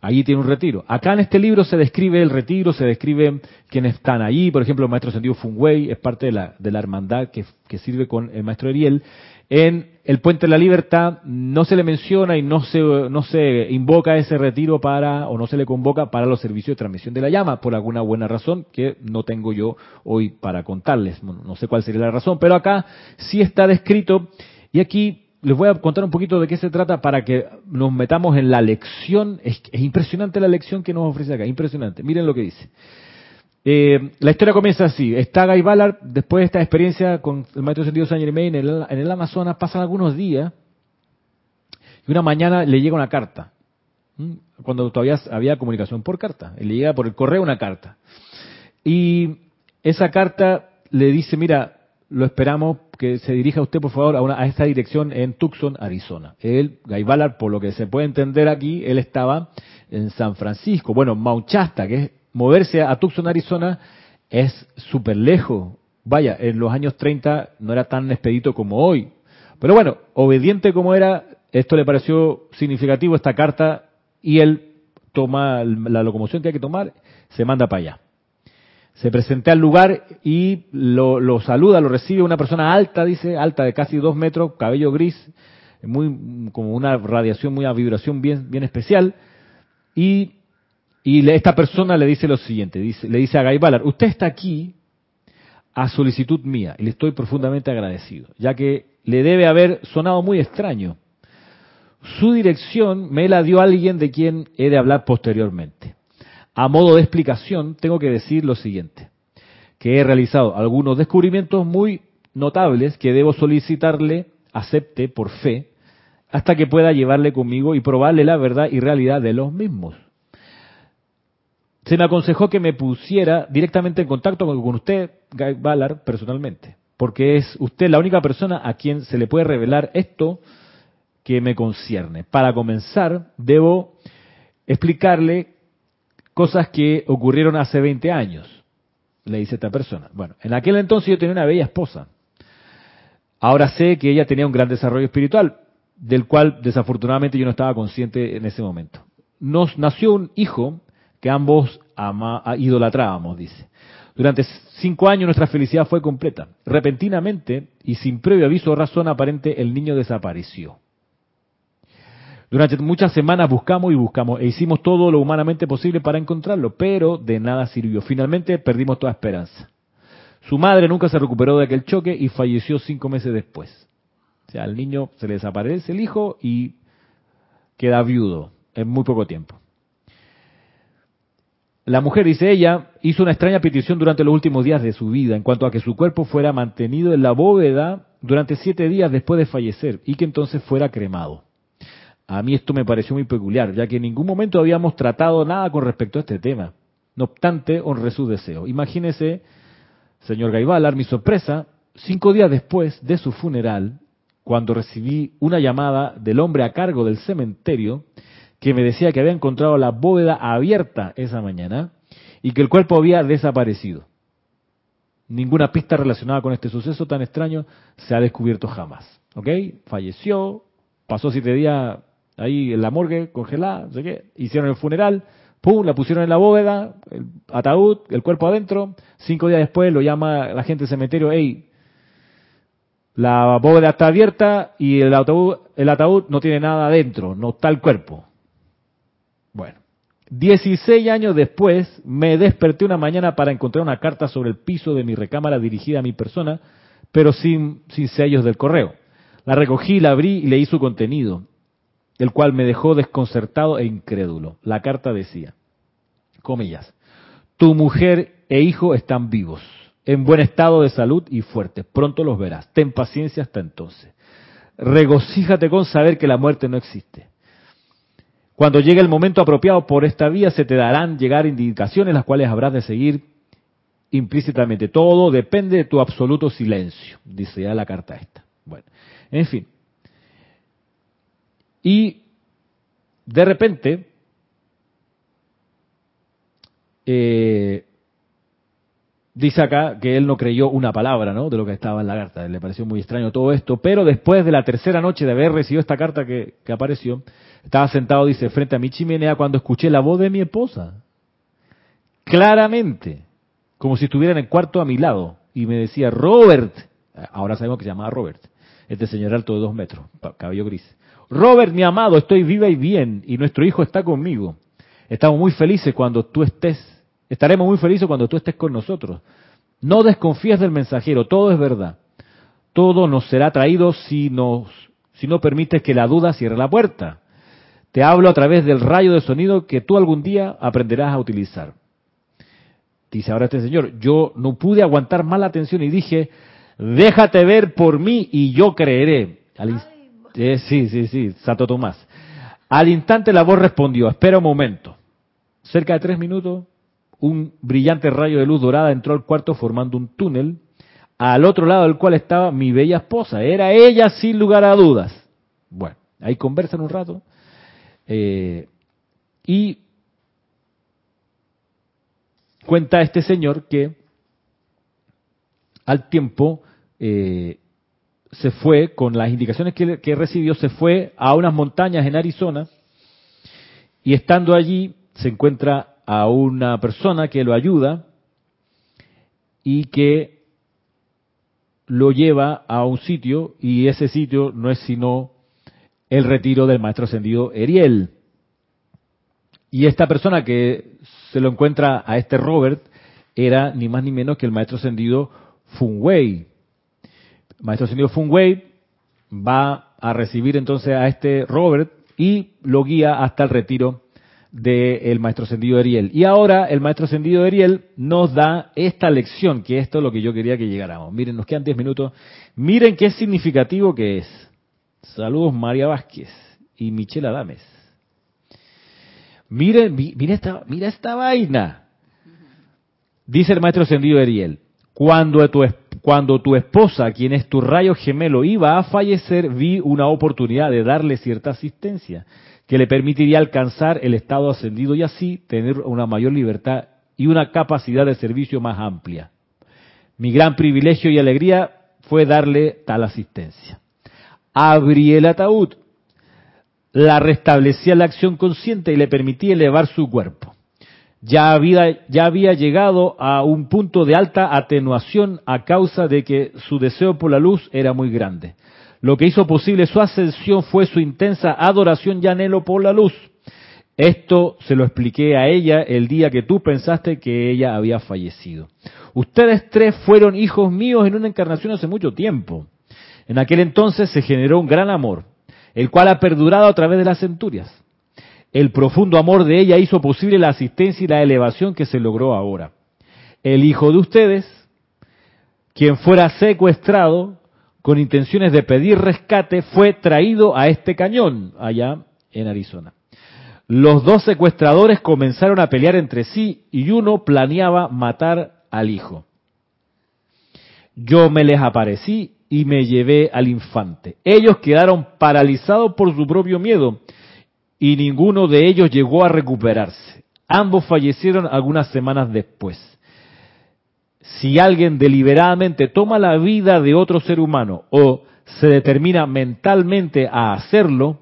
Allí tiene un retiro. Acá en este libro se describe el retiro, se describen quienes están allí. Por ejemplo, el maestro sentido Funwei es parte de la, de la hermandad que, que, sirve con el maestro Eriel. En el Puente de la Libertad no se le menciona y no se, no se invoca ese retiro para, o no se le convoca para los servicios de transmisión de la llama, por alguna buena razón que no tengo yo hoy para contarles. No sé cuál sería la razón, pero acá sí está descrito y aquí les voy a contar un poquito de qué se trata para que nos metamos en la lección. Es, es impresionante la lección que nos ofrece acá, impresionante. Miren lo que dice. Eh, la historia comienza así. Está Guy Ballard, después de esta experiencia con el maestro sentido Saint Germain en el, en el Amazonas, pasan algunos días y una mañana le llega una carta. Cuando todavía había comunicación por carta. Le llega por el correo una carta. Y esa carta le dice, mira, lo esperamos que se dirija usted, por favor, a, una, a esta dirección en Tucson, Arizona. Él, Guy Ballard, por lo que se puede entender aquí, él estaba en San Francisco. Bueno, Mount Shasta, que es moverse a Tucson, Arizona, es súper lejos. Vaya, en los años 30 no era tan expedito como hoy. Pero bueno, obediente como era, esto le pareció significativo, esta carta, y él toma la locomoción que hay que tomar, se manda para allá. Se presenta al lugar y lo, saluda, lo recibe una persona alta, dice, alta de casi dos metros, cabello gris, muy como una radiación, muy a vibración bien, bien especial. Y, y esta persona le dice lo siguiente, dice, le dice a Guy Ballard, usted está aquí a solicitud mía y le estoy profundamente agradecido, ya que le debe haber sonado muy extraño. Su dirección me la dio alguien de quien he de hablar posteriormente. A modo de explicación, tengo que decir lo siguiente, que he realizado algunos descubrimientos muy notables que debo solicitarle acepte por fe hasta que pueda llevarle conmigo y probarle la verdad y realidad de los mismos. Se me aconsejó que me pusiera directamente en contacto con usted, Guy Ballard, personalmente, porque es usted la única persona a quien se le puede revelar esto que me concierne. Para comenzar, debo explicarle cosas que ocurrieron hace 20 años, le dice esta persona. Bueno, en aquel entonces yo tenía una bella esposa. Ahora sé que ella tenía un gran desarrollo espiritual, del cual desafortunadamente yo no estaba consciente en ese momento. Nos nació un hijo que ambos ama, idolatrábamos, dice. Durante cinco años nuestra felicidad fue completa. Repentinamente y sin previo aviso o razón aparente, el niño desapareció. Durante muchas semanas buscamos y buscamos e hicimos todo lo humanamente posible para encontrarlo, pero de nada sirvió. Finalmente perdimos toda esperanza. Su madre nunca se recuperó de aquel choque y falleció cinco meses después. O sea, al niño se le desaparece el hijo y queda viudo en muy poco tiempo. La mujer, dice ella, hizo una extraña petición durante los últimos días de su vida en cuanto a que su cuerpo fuera mantenido en la bóveda durante siete días después de fallecer y que entonces fuera cremado. A mí esto me pareció muy peculiar, ya que en ningún momento habíamos tratado nada con respecto a este tema. No obstante, honré su deseo. Imagínese, señor Gaibalar, mi sorpresa, cinco días después de su funeral, cuando recibí una llamada del hombre a cargo del cementerio que me decía que había encontrado la bóveda abierta esa mañana y que el cuerpo había desaparecido. Ninguna pista relacionada con este suceso tan extraño se ha descubierto jamás. ¿Ok? Falleció, pasó siete días ahí en la morgue, congelada, no sé qué, hicieron el funeral, pum, la pusieron en la bóveda, el ataúd, el cuerpo adentro, cinco días después lo llama la gente del cementerio, hey, la bóveda está abierta y el ataúd, el ataúd no tiene nada adentro, no está el cuerpo. Bueno, 16 años después me desperté una mañana para encontrar una carta sobre el piso de mi recámara dirigida a mi persona, pero sin, sin sellos del correo. La recogí, la abrí y leí su contenido el cual me dejó desconcertado e incrédulo. La carta decía, comillas, tu mujer e hijo están vivos, en buen estado de salud y fuertes. Pronto los verás. Ten paciencia hasta entonces. Regocíjate con saber que la muerte no existe. Cuando llegue el momento apropiado por esta vía, se te darán llegar indicaciones las cuales habrás de seguir implícitamente. Todo depende de tu absoluto silencio, dice ya la carta esta. Bueno, en fin, y de repente, eh, dice acá que él no creyó una palabra ¿no? de lo que estaba en la carta. Le pareció muy extraño todo esto. Pero después de la tercera noche de haber recibido esta carta que, que apareció, estaba sentado, dice, frente a mi chimenea cuando escuché la voz de mi esposa. Claramente, como si estuviera en el cuarto a mi lado. Y me decía, Robert, ahora sabemos que se llamaba Robert, este señor alto de dos metros, cabello gris. Robert, mi amado, estoy viva y bien y nuestro hijo está conmigo. Estamos muy felices cuando tú estés, estaremos muy felices cuando tú estés con nosotros. No desconfíes del mensajero, todo es verdad. Todo nos será traído si nos, si no permites que la duda cierre la puerta. Te hablo a través del rayo de sonido que tú algún día aprenderás a utilizar. Dice ahora este señor, yo no pude aguantar más la atención y dije, déjate ver por mí y yo creeré. Eh, sí, sí, sí, Santo Tomás. Al instante la voz respondió, espera un momento. Cerca de tres minutos, un brillante rayo de luz dorada entró al cuarto formando un túnel al otro lado del cual estaba mi bella esposa. Era ella sin lugar a dudas. Bueno, ahí conversan un rato. Eh, y cuenta este señor que al tiempo eh, se fue, con las indicaciones que, que recibió, se fue a unas montañas en Arizona y estando allí se encuentra a una persona que lo ayuda y que lo lleva a un sitio y ese sitio no es sino el retiro del maestro ascendido Eriel. Y esta persona que se lo encuentra a este Robert era ni más ni menos que el maestro ascendido Funwei. maestro ascendido Funwei va a recibir entonces a este Robert y lo guía hasta el retiro del maestro ascendido Eriel. Y ahora el maestro ascendido Eriel nos da esta lección, que esto es lo que yo quería que llegáramos. Miren, nos quedan 10 minutos. Miren qué significativo que es. Saludos María Vázquez y Michelle Adames. Miren, mira esta, mira esta vaina. Dice el maestro ascendido Eriel, cuando tu, cuando tu esposa, quien es tu rayo gemelo, iba a fallecer, vi una oportunidad de darle cierta asistencia que le permitiría alcanzar el estado ascendido y así tener una mayor libertad y una capacidad de servicio más amplia. Mi gran privilegio y alegría fue darle tal asistencia. Abrí el ataúd, la restablecía la acción consciente y le permití elevar su cuerpo. Ya había, ya había llegado a un punto de alta atenuación a causa de que su deseo por la luz era muy grande. Lo que hizo posible su ascensión fue su intensa adoración y anhelo por la luz. Esto se lo expliqué a ella el día que tú pensaste que ella había fallecido. Ustedes tres fueron hijos míos en una encarnación hace mucho tiempo. En aquel entonces se generó un gran amor, el cual ha perdurado a través de las centurias. El profundo amor de ella hizo posible la asistencia y la elevación que se logró ahora. El hijo de ustedes, quien fuera secuestrado, con intenciones de pedir rescate, fue traído a este cañón, allá en Arizona. Los dos secuestradores comenzaron a pelear entre sí y uno planeaba matar al hijo. Yo me les aparecí y me llevé al infante. Ellos quedaron paralizados por su propio miedo y ninguno de ellos llegó a recuperarse. Ambos fallecieron algunas semanas después si alguien deliberadamente toma la vida de otro ser humano o se determina mentalmente a hacerlo,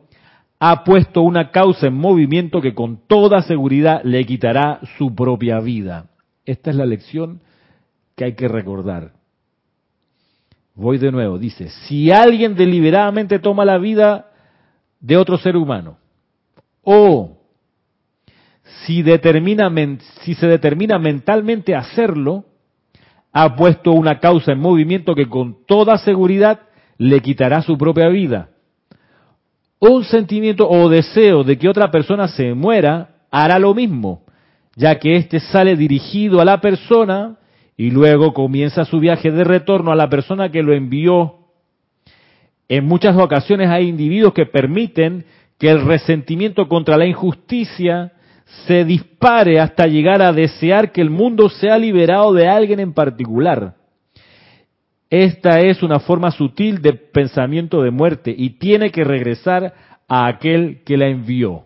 ha puesto una causa en movimiento que con toda seguridad le quitará su propia vida. Esta es la lección que hay que recordar. Voy de nuevo, dice, si alguien deliberadamente toma la vida de otro ser humano o si, se determina mentalmente hacerlo, ha puesto una causa en movimiento que con toda seguridad le quitará su propia vida. Un sentimiento o deseo de que otra persona se muera hará lo mismo, ya que éste sale dirigido a la persona y luego comienza su viaje de retorno a la persona que lo envió. En muchas ocasiones hay individuos que permiten que el resentimiento contra la injusticia se dispare hasta llegar a desear que el mundo sea liberado de alguien en particular. Esta es una forma sutil de pensamiento de muerte y tiene que regresar a aquel que la envió.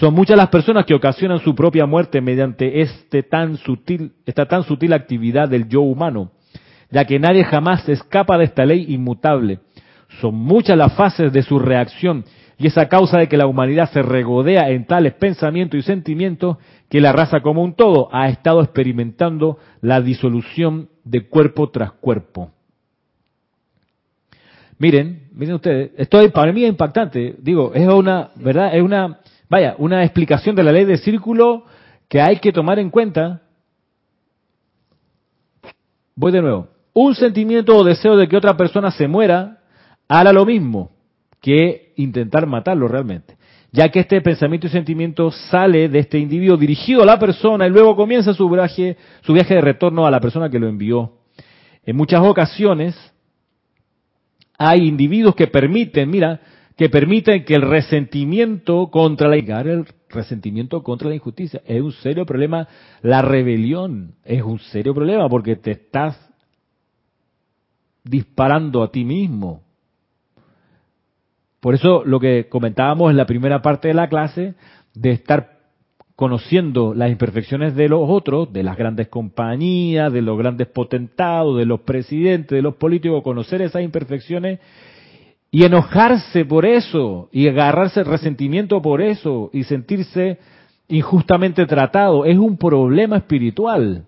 Son muchas las personas que ocasionan su propia muerte mediante este tan sutil, esta tan sutil actividad del yo humano, ya que nadie jamás escapa de esta ley inmutable. Son muchas las fases de su reacción y es a causa de que la humanidad se regodea en tales pensamientos y sentimientos que la raza como un todo ha estado experimentando la disolución de cuerpo tras cuerpo. Miren, miren ustedes, esto para mí es impactante, digo, es una, ¿verdad? Es una, vaya, una explicación de la ley del círculo que hay que tomar en cuenta. Voy de nuevo. Un sentimiento o deseo de que otra persona se muera hará lo mismo que intentar matarlo realmente, ya que este pensamiento y sentimiento sale de este individuo dirigido a la persona y luego comienza su viaje, su viaje de retorno a la persona que lo envió. En muchas ocasiones hay individuos que permiten, mira, que permiten que el resentimiento contra la el resentimiento contra la injusticia es un serio problema, la rebelión es un serio problema porque te estás disparando a ti mismo. Por eso lo que comentábamos en la primera parte de la clase, de estar conociendo las imperfecciones de los otros, de las grandes compañías, de los grandes potentados, de los presidentes, de los políticos, conocer esas imperfecciones y enojarse por eso, y agarrarse resentimiento por eso, y sentirse injustamente tratado, es un problema espiritual.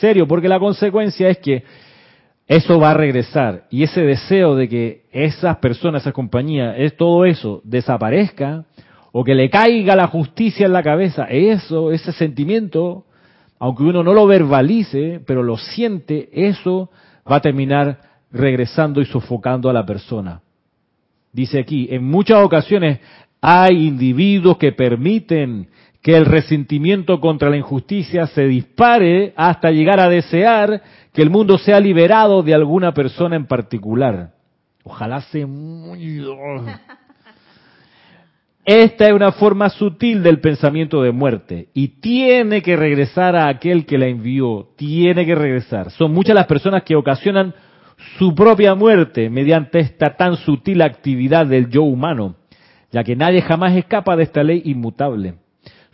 Serio, porque la consecuencia es que eso va a regresar. Y ese deseo de que esas personas, esas compañías, es todo eso desaparezca, o que le caiga la justicia en la cabeza, eso, ese sentimiento, aunque uno no lo verbalice, pero lo siente, eso va a terminar regresando y sofocando a la persona. Dice aquí, en muchas ocasiones hay individuos que permiten que el resentimiento contra la injusticia se dispare hasta llegar a desear que el mundo sea liberado de alguna persona en particular. Ojalá muy... Esta es una forma sutil del pensamiento de muerte y tiene que regresar a aquel que la envió, tiene que regresar. Son muchas las personas que ocasionan su propia muerte mediante esta tan sutil actividad del yo humano, ya que nadie jamás escapa de esta ley inmutable.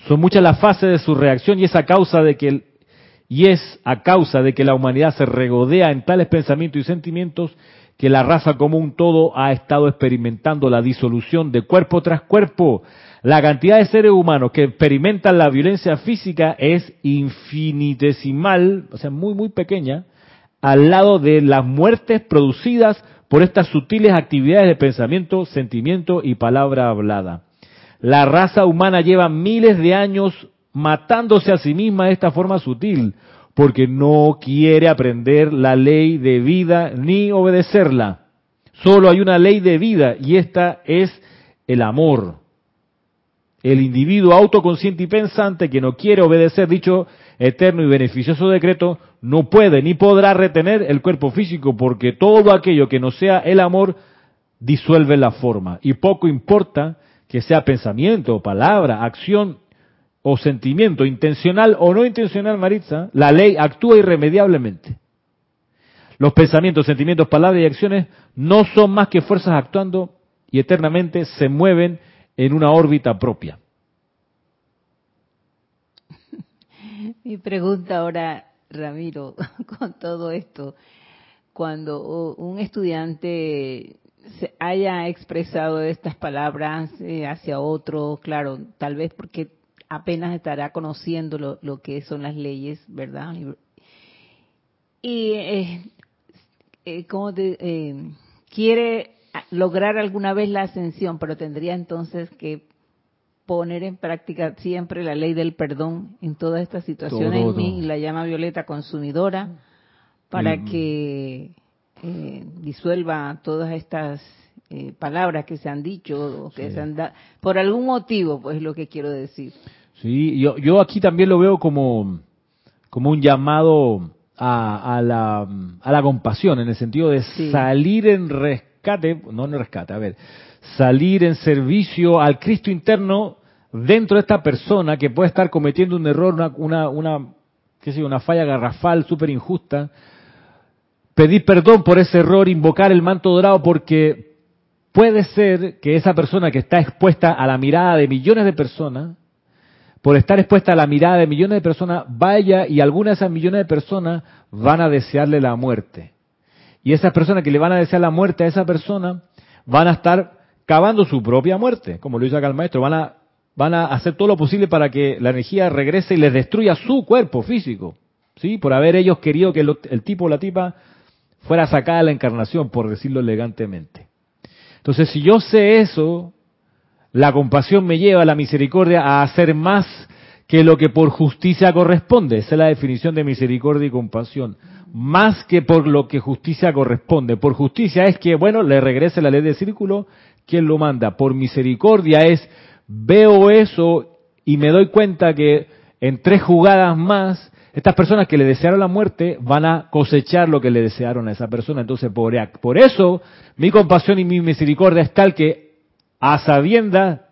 Son muchas las fases de su reacción y es a causa de que y es a causa de que la humanidad se regodea en tales pensamientos y sentimientos que la raza común todo ha estado experimentando la disolución de cuerpo tras cuerpo. La cantidad de seres humanos que experimentan la violencia física es infinitesimal, o sea, muy, muy pequeña, al lado de las muertes producidas por estas sutiles actividades de pensamiento, sentimiento y palabra hablada. La raza humana lleva miles de años matándose a sí misma de esta forma sutil, porque no quiere aprender la ley de vida ni obedecerla. Solo hay una ley de vida y esta es el amor. El individuo autoconsciente y pensante que no quiere obedecer dicho eterno y beneficioso decreto no puede ni podrá retener el cuerpo físico porque todo aquello que no sea el amor disuelve la forma. Y poco importa que sea pensamiento, palabra, acción o sentimiento, intencional o no intencional, Maritza, la ley actúa irremediablemente. Los pensamientos, sentimientos, palabras y acciones no son más que fuerzas actuando y eternamente se mueven en una órbita propia. Mi pregunta ahora, Ramiro, con todo esto, cuando un estudiante se haya expresado estas palabras eh, hacia otro, claro, tal vez porque apenas estará conociendo lo, que son las leyes, ¿verdad? Y eh, eh, como eh, quiere lograr alguna vez la ascensión, pero tendría entonces que poner en práctica siempre la ley del perdón en todas estas situaciones en mí, la llama violeta consumidora, para mm. que eh, disuelva todas estas eh, palabras que se han dicho o que se han dado, por algún motivo, pues es lo que quiero decir. Sí, yo, yo aquí también lo veo como, como un llamado a, a, la, a la compasión, en el sentido de salir en rescate, no en rescate, a ver, salir en servicio al Cristo interno dentro de esta persona que puede estar cometiendo un error, una, una, una qué sé, una falla garrafal súper injusta, pedir perdón por ese error, invocar el manto dorado, porque puede ser que esa persona que está expuesta a la mirada de millones de personas, por estar expuesta a la mirada de millones de personas, vaya y algunas de esas millones de personas van a desearle la muerte. Y esas personas que le van a desear la muerte a esa persona van a estar cavando su propia muerte, como lo dice acá el maestro, van a, van a hacer todo lo posible para que la energía regrese y les destruya su cuerpo físico, ¿sí? Por haber ellos querido que el tipo o la tipa fuera sacada la encarnación, por decirlo elegantemente. Entonces, si yo sé eso, la compasión me lleva la misericordia a hacer más que lo que por justicia corresponde. Esa es la definición de misericordia y compasión. Más que por lo que justicia corresponde. Por justicia es que, bueno, le regrese la ley del círculo, ¿quién lo manda? Por misericordia es, veo eso y me doy cuenta que en tres jugadas más estas personas que le desearon la muerte van a cosechar lo que le desearon a esa persona. Entonces, por, por eso, mi compasión y mi misericordia es tal que, a sabienda,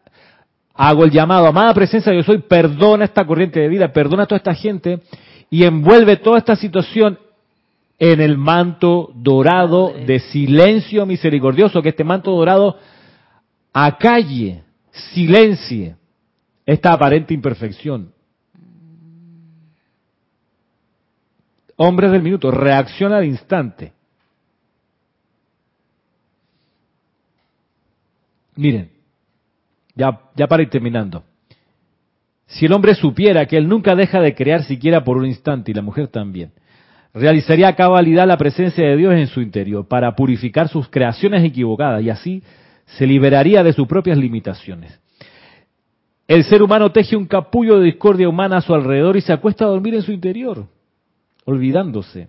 hago el llamado, amada presencia, yo soy, perdona esta corriente de vida, perdona a toda esta gente y envuelve toda esta situación en el manto dorado de silencio misericordioso, que este manto dorado acalle, silencie esta aparente imperfección. Hombres del minuto, reacciona al instante. Miren, ya, ya para ir terminando. Si el hombre supiera que él nunca deja de crear siquiera por un instante, y la mujer también, realizaría a cabalidad la presencia de Dios en su interior para purificar sus creaciones equivocadas y así se liberaría de sus propias limitaciones. El ser humano teje un capullo de discordia humana a su alrededor y se acuesta a dormir en su interior, olvidándose,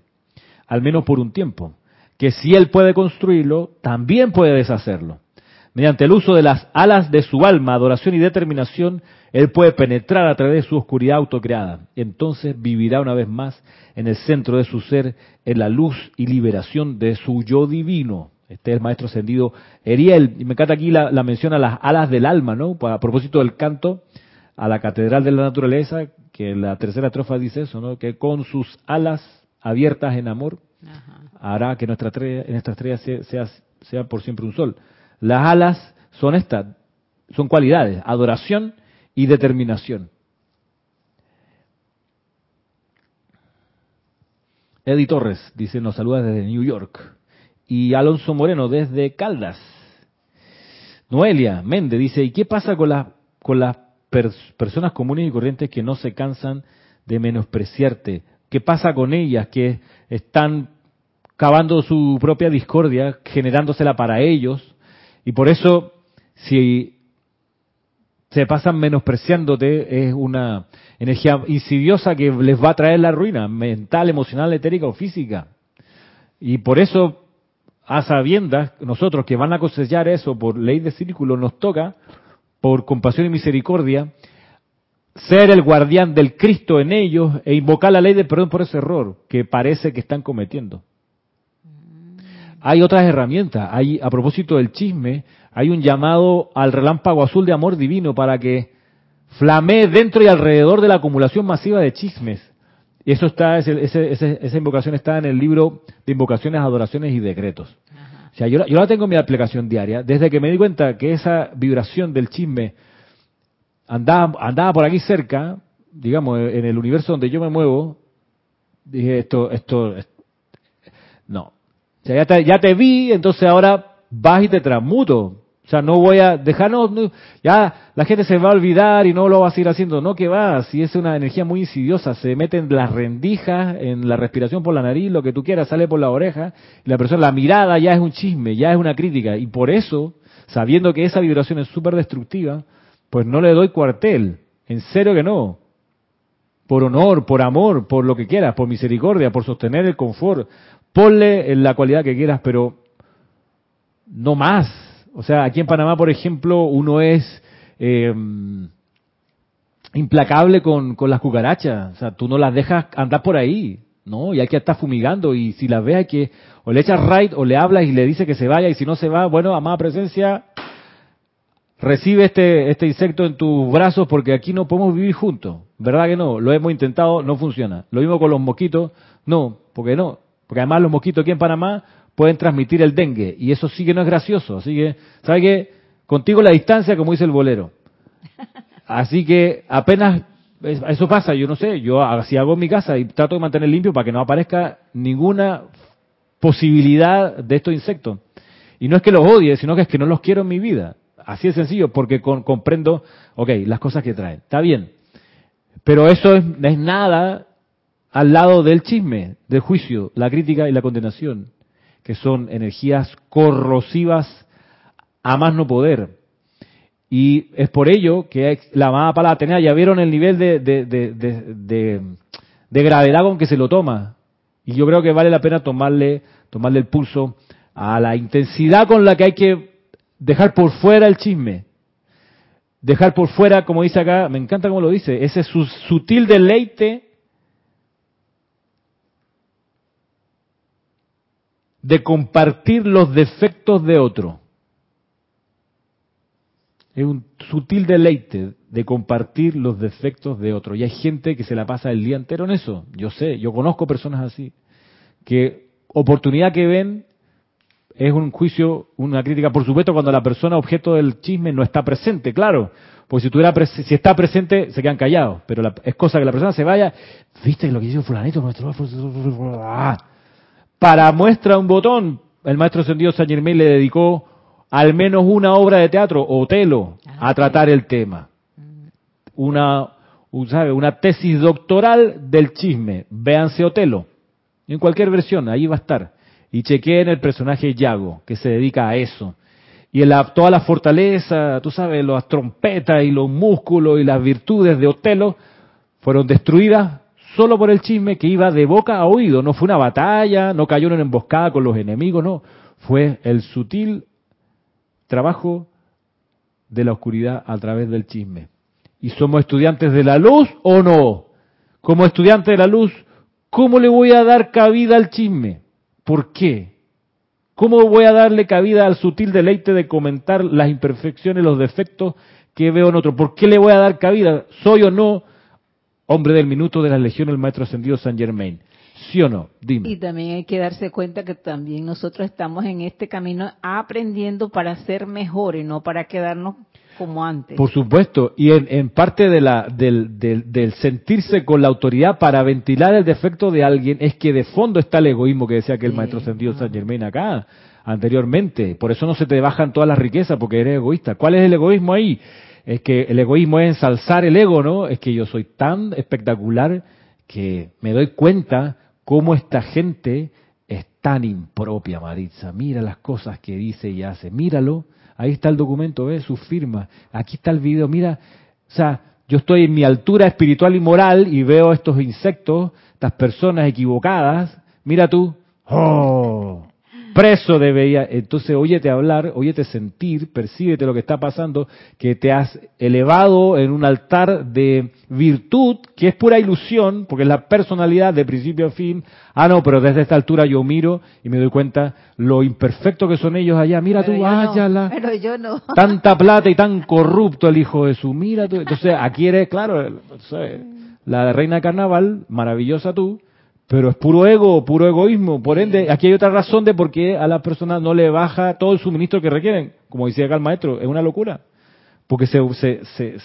al menos por un tiempo, que si él puede construirlo, también puede deshacerlo. Mediante el uso de las alas de su alma, adoración y determinación, él puede penetrar a través de su oscuridad autocreada. Entonces vivirá una vez más en el centro de su ser, en la luz y liberación de su yo divino. Este es el maestro ascendido Eriel. Y me encanta aquí la, la mención a las alas del alma, ¿no? A propósito del canto a la catedral de la naturaleza, que la tercera estrofa dice eso, ¿no? Que con sus alas abiertas en amor hará que nuestra estrella, nuestra estrella sea, sea por siempre un sol. Las alas son estas, son cualidades, adoración y determinación. Eddie Torres dice, nos saluda desde New York. Y Alonso Moreno desde Caldas. Noelia Méndez dice, ¿y qué pasa con, las con las personas comunes y corrientes que no se cansan de menospreciarte? ¿Qué pasa con ellas que están cavando su propia discordia, generándosela para ellos? Y por eso, si se pasan menospreciándote, es una energía insidiosa que les va a traer la ruina mental, emocional, etérica o física. Y por eso, a sabiendas, nosotros que van a cosechar eso por ley de círculo, nos toca, por compasión y misericordia, ser el guardián del Cristo en ellos e invocar la ley de perdón por ese error que parece que están cometiendo. Hay otras herramientas. Hay, a propósito del chisme, hay un llamado al relámpago azul de amor divino para que flamee dentro y alrededor de la acumulación masiva de chismes. Y eso está, esa invocación está en el libro de invocaciones, adoraciones y decretos. O sea, yo, yo la tengo en mi aplicación diaria. Desde que me di cuenta que esa vibración del chisme andaba, andaba por aquí cerca, digamos, en el universo donde yo me muevo, dije, esto, esto, no, sea, ya te, ya te vi, entonces ahora vas y te transmuto. O sea, no voy a dejarnos, ya la gente se va a olvidar y no lo va a seguir haciendo. No, que va, si es una energía muy insidiosa, se mete en las rendijas, en la respiración por la nariz, lo que tú quieras, sale por la oreja, y la persona, la mirada ya es un chisme, ya es una crítica. Y por eso, sabiendo que esa vibración es súper destructiva, pues no le doy cuartel. En serio que no. Por honor, por amor, por lo que quieras, por misericordia, por sostener el confort, ponle la cualidad que quieras, pero no más. O sea, aquí en Panamá, por ejemplo, uno es eh, implacable con, con, las cucarachas. O sea, tú no las dejas andar por ahí, ¿no? Y hay que estar fumigando. Y si las ves, hay que o le echas right o le hablas y le dice que se vaya. Y si no se va, bueno, amada presencia, recibe este, este insecto en tus brazos porque aquí no podemos vivir juntos. ¿Verdad que no? Lo hemos intentado, no funciona. Lo mismo con los mosquitos, no, porque no. Porque además los mosquitos aquí en Panamá pueden transmitir el dengue y eso sí que no es gracioso. Así que, ¿sabe qué? Contigo la distancia, como dice el bolero. Así que apenas eso pasa, yo no sé, yo así hago en mi casa y trato de mantener limpio para que no aparezca ninguna posibilidad de estos insectos. Y no es que los odie, sino que es que no los quiero en mi vida. Así de sencillo, porque comprendo, ok, las cosas que traen. Está bien. Pero eso es, es nada al lado del chisme, del juicio, la crítica y la condenación, que son energías corrosivas a más no poder. Y es por ello que la amada palabra Atenea, ya vieron el nivel de, de, gravedad con que se lo toma. Y yo creo que vale la pena tomarle, tomarle el pulso a la intensidad con la que hay que dejar por fuera el chisme. Dejar por fuera, como dice acá, me encanta cómo lo dice, ese sutil deleite de compartir los defectos de otro. Es un sutil deleite de compartir los defectos de otro. Y hay gente que se la pasa el día entero en eso. Yo sé, yo conozco personas así, que oportunidad que ven es un juicio, una crítica, por supuesto, cuando la persona objeto del chisme no está presente, claro. Porque si, tuviera si está presente, se quedan callados. Pero es cosa que la persona se vaya. ¿Viste lo que hizo fulanito? Para muestra un botón, el maestro Sendido San Germain le dedicó al menos una obra de teatro, Otelo, a tratar el tema. Una, ¿sabe? una tesis doctoral del chisme. Véanse Otelo. En cualquier versión, ahí va a estar. Y chequeen el personaje Yago, que se dedica a eso. Y en la, toda la fortaleza, tú sabes, las trompetas y los músculos y las virtudes de Otelo fueron destruidas solo por el chisme que iba de boca a oído. No fue una batalla, no cayó en una emboscada con los enemigos, no. Fue el sutil trabajo de la oscuridad a través del chisme. ¿Y somos estudiantes de la luz o no? Como estudiante de la luz, ¿cómo le voy a dar cabida al chisme? ¿Por qué? ¿Cómo voy a darle cabida al sutil deleite de comentar las imperfecciones, los defectos que veo en otro? ¿Por qué le voy a dar cabida? ¿Soy o no hombre del minuto de la legión el maestro ascendido San Germain? ¿Sí o no? Dime. Y también hay que darse cuenta que también nosotros estamos en este camino aprendiendo para ser mejores, no para quedarnos como antes. Por supuesto, y en, parte de la, del, del, sentirse con la autoridad para ventilar el defecto de alguien es que de fondo está el egoísmo que decía que el maestro sentido San Germain acá anteriormente. Por eso no se te bajan todas las riquezas porque eres egoísta. ¿Cuál es el egoísmo ahí? Es que el egoísmo es ensalzar el ego, ¿no? Es que yo soy tan espectacular que me doy cuenta cómo esta gente es tan impropia, Maritza. Mira las cosas que dice y hace. Míralo Ahí está el documento, ¿ves? Su firma. Aquí está el video. Mira, o sea, yo estoy en mi altura espiritual y moral y veo estos insectos, estas personas equivocadas. Mira tú. ¡Oh! Preso debería, entonces óyete hablar, óyete sentir, percíbete lo que está pasando, que te has elevado en un altar de virtud, que es pura ilusión, porque es la personalidad de principio a fin. Ah, no, pero desde esta altura yo miro y me doy cuenta lo imperfecto que son ellos allá. Mira tú, váyala. pero yo no. Tanta plata y tan corrupto el hijo de su, mira tú. Entonces aquí eres, claro, la reina de carnaval, maravillosa tú, pero es puro ego, puro egoísmo. Por ende, aquí hay otra razón de por qué a la persona no le baja todo el suministro que requieren. Como decía acá el maestro, es una locura. Porque se, se, se,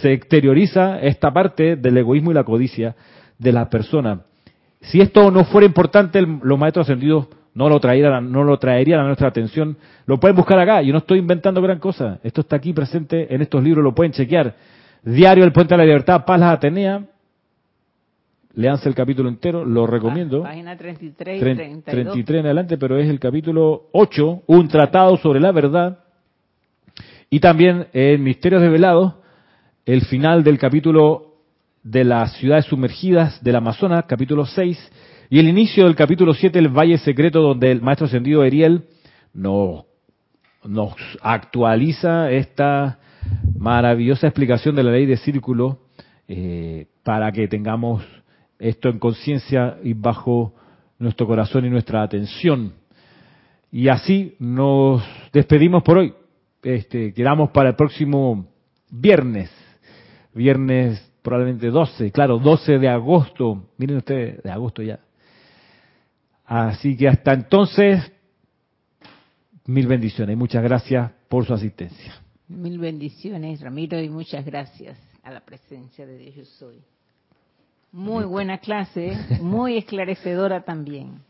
se, exterioriza esta parte del egoísmo y la codicia de la persona. Si esto no fuera importante, los maestros ascendidos no lo traerían, no lo traerían a nuestra atención. Lo pueden buscar acá. Yo no estoy inventando gran cosa. Esto está aquí presente en estos libros, lo pueden chequear. Diario El Puente de la Libertad, Paz la Atenea, Leanse el capítulo entero, lo recomiendo. Página 33 y 32. 33 en adelante, pero es el capítulo 8, un tratado sobre la verdad. Y también en Misterios Develados, el final del capítulo de las ciudades sumergidas del Amazonas, capítulo 6, y el inicio del capítulo 7, el Valle Secreto, donde el maestro ascendido Ariel nos, nos actualiza esta maravillosa explicación de la ley de círculo eh, para que tengamos esto en conciencia y bajo nuestro corazón y nuestra atención. Y así nos despedimos por hoy. Este, quedamos para el próximo viernes, viernes probablemente 12, claro, 12 de agosto, miren ustedes, de agosto ya. Así que hasta entonces, mil bendiciones y muchas gracias por su asistencia. Mil bendiciones, Ramiro, y muchas gracias a la presencia de Dios yo soy. Muy buena clase, muy esclarecedora también.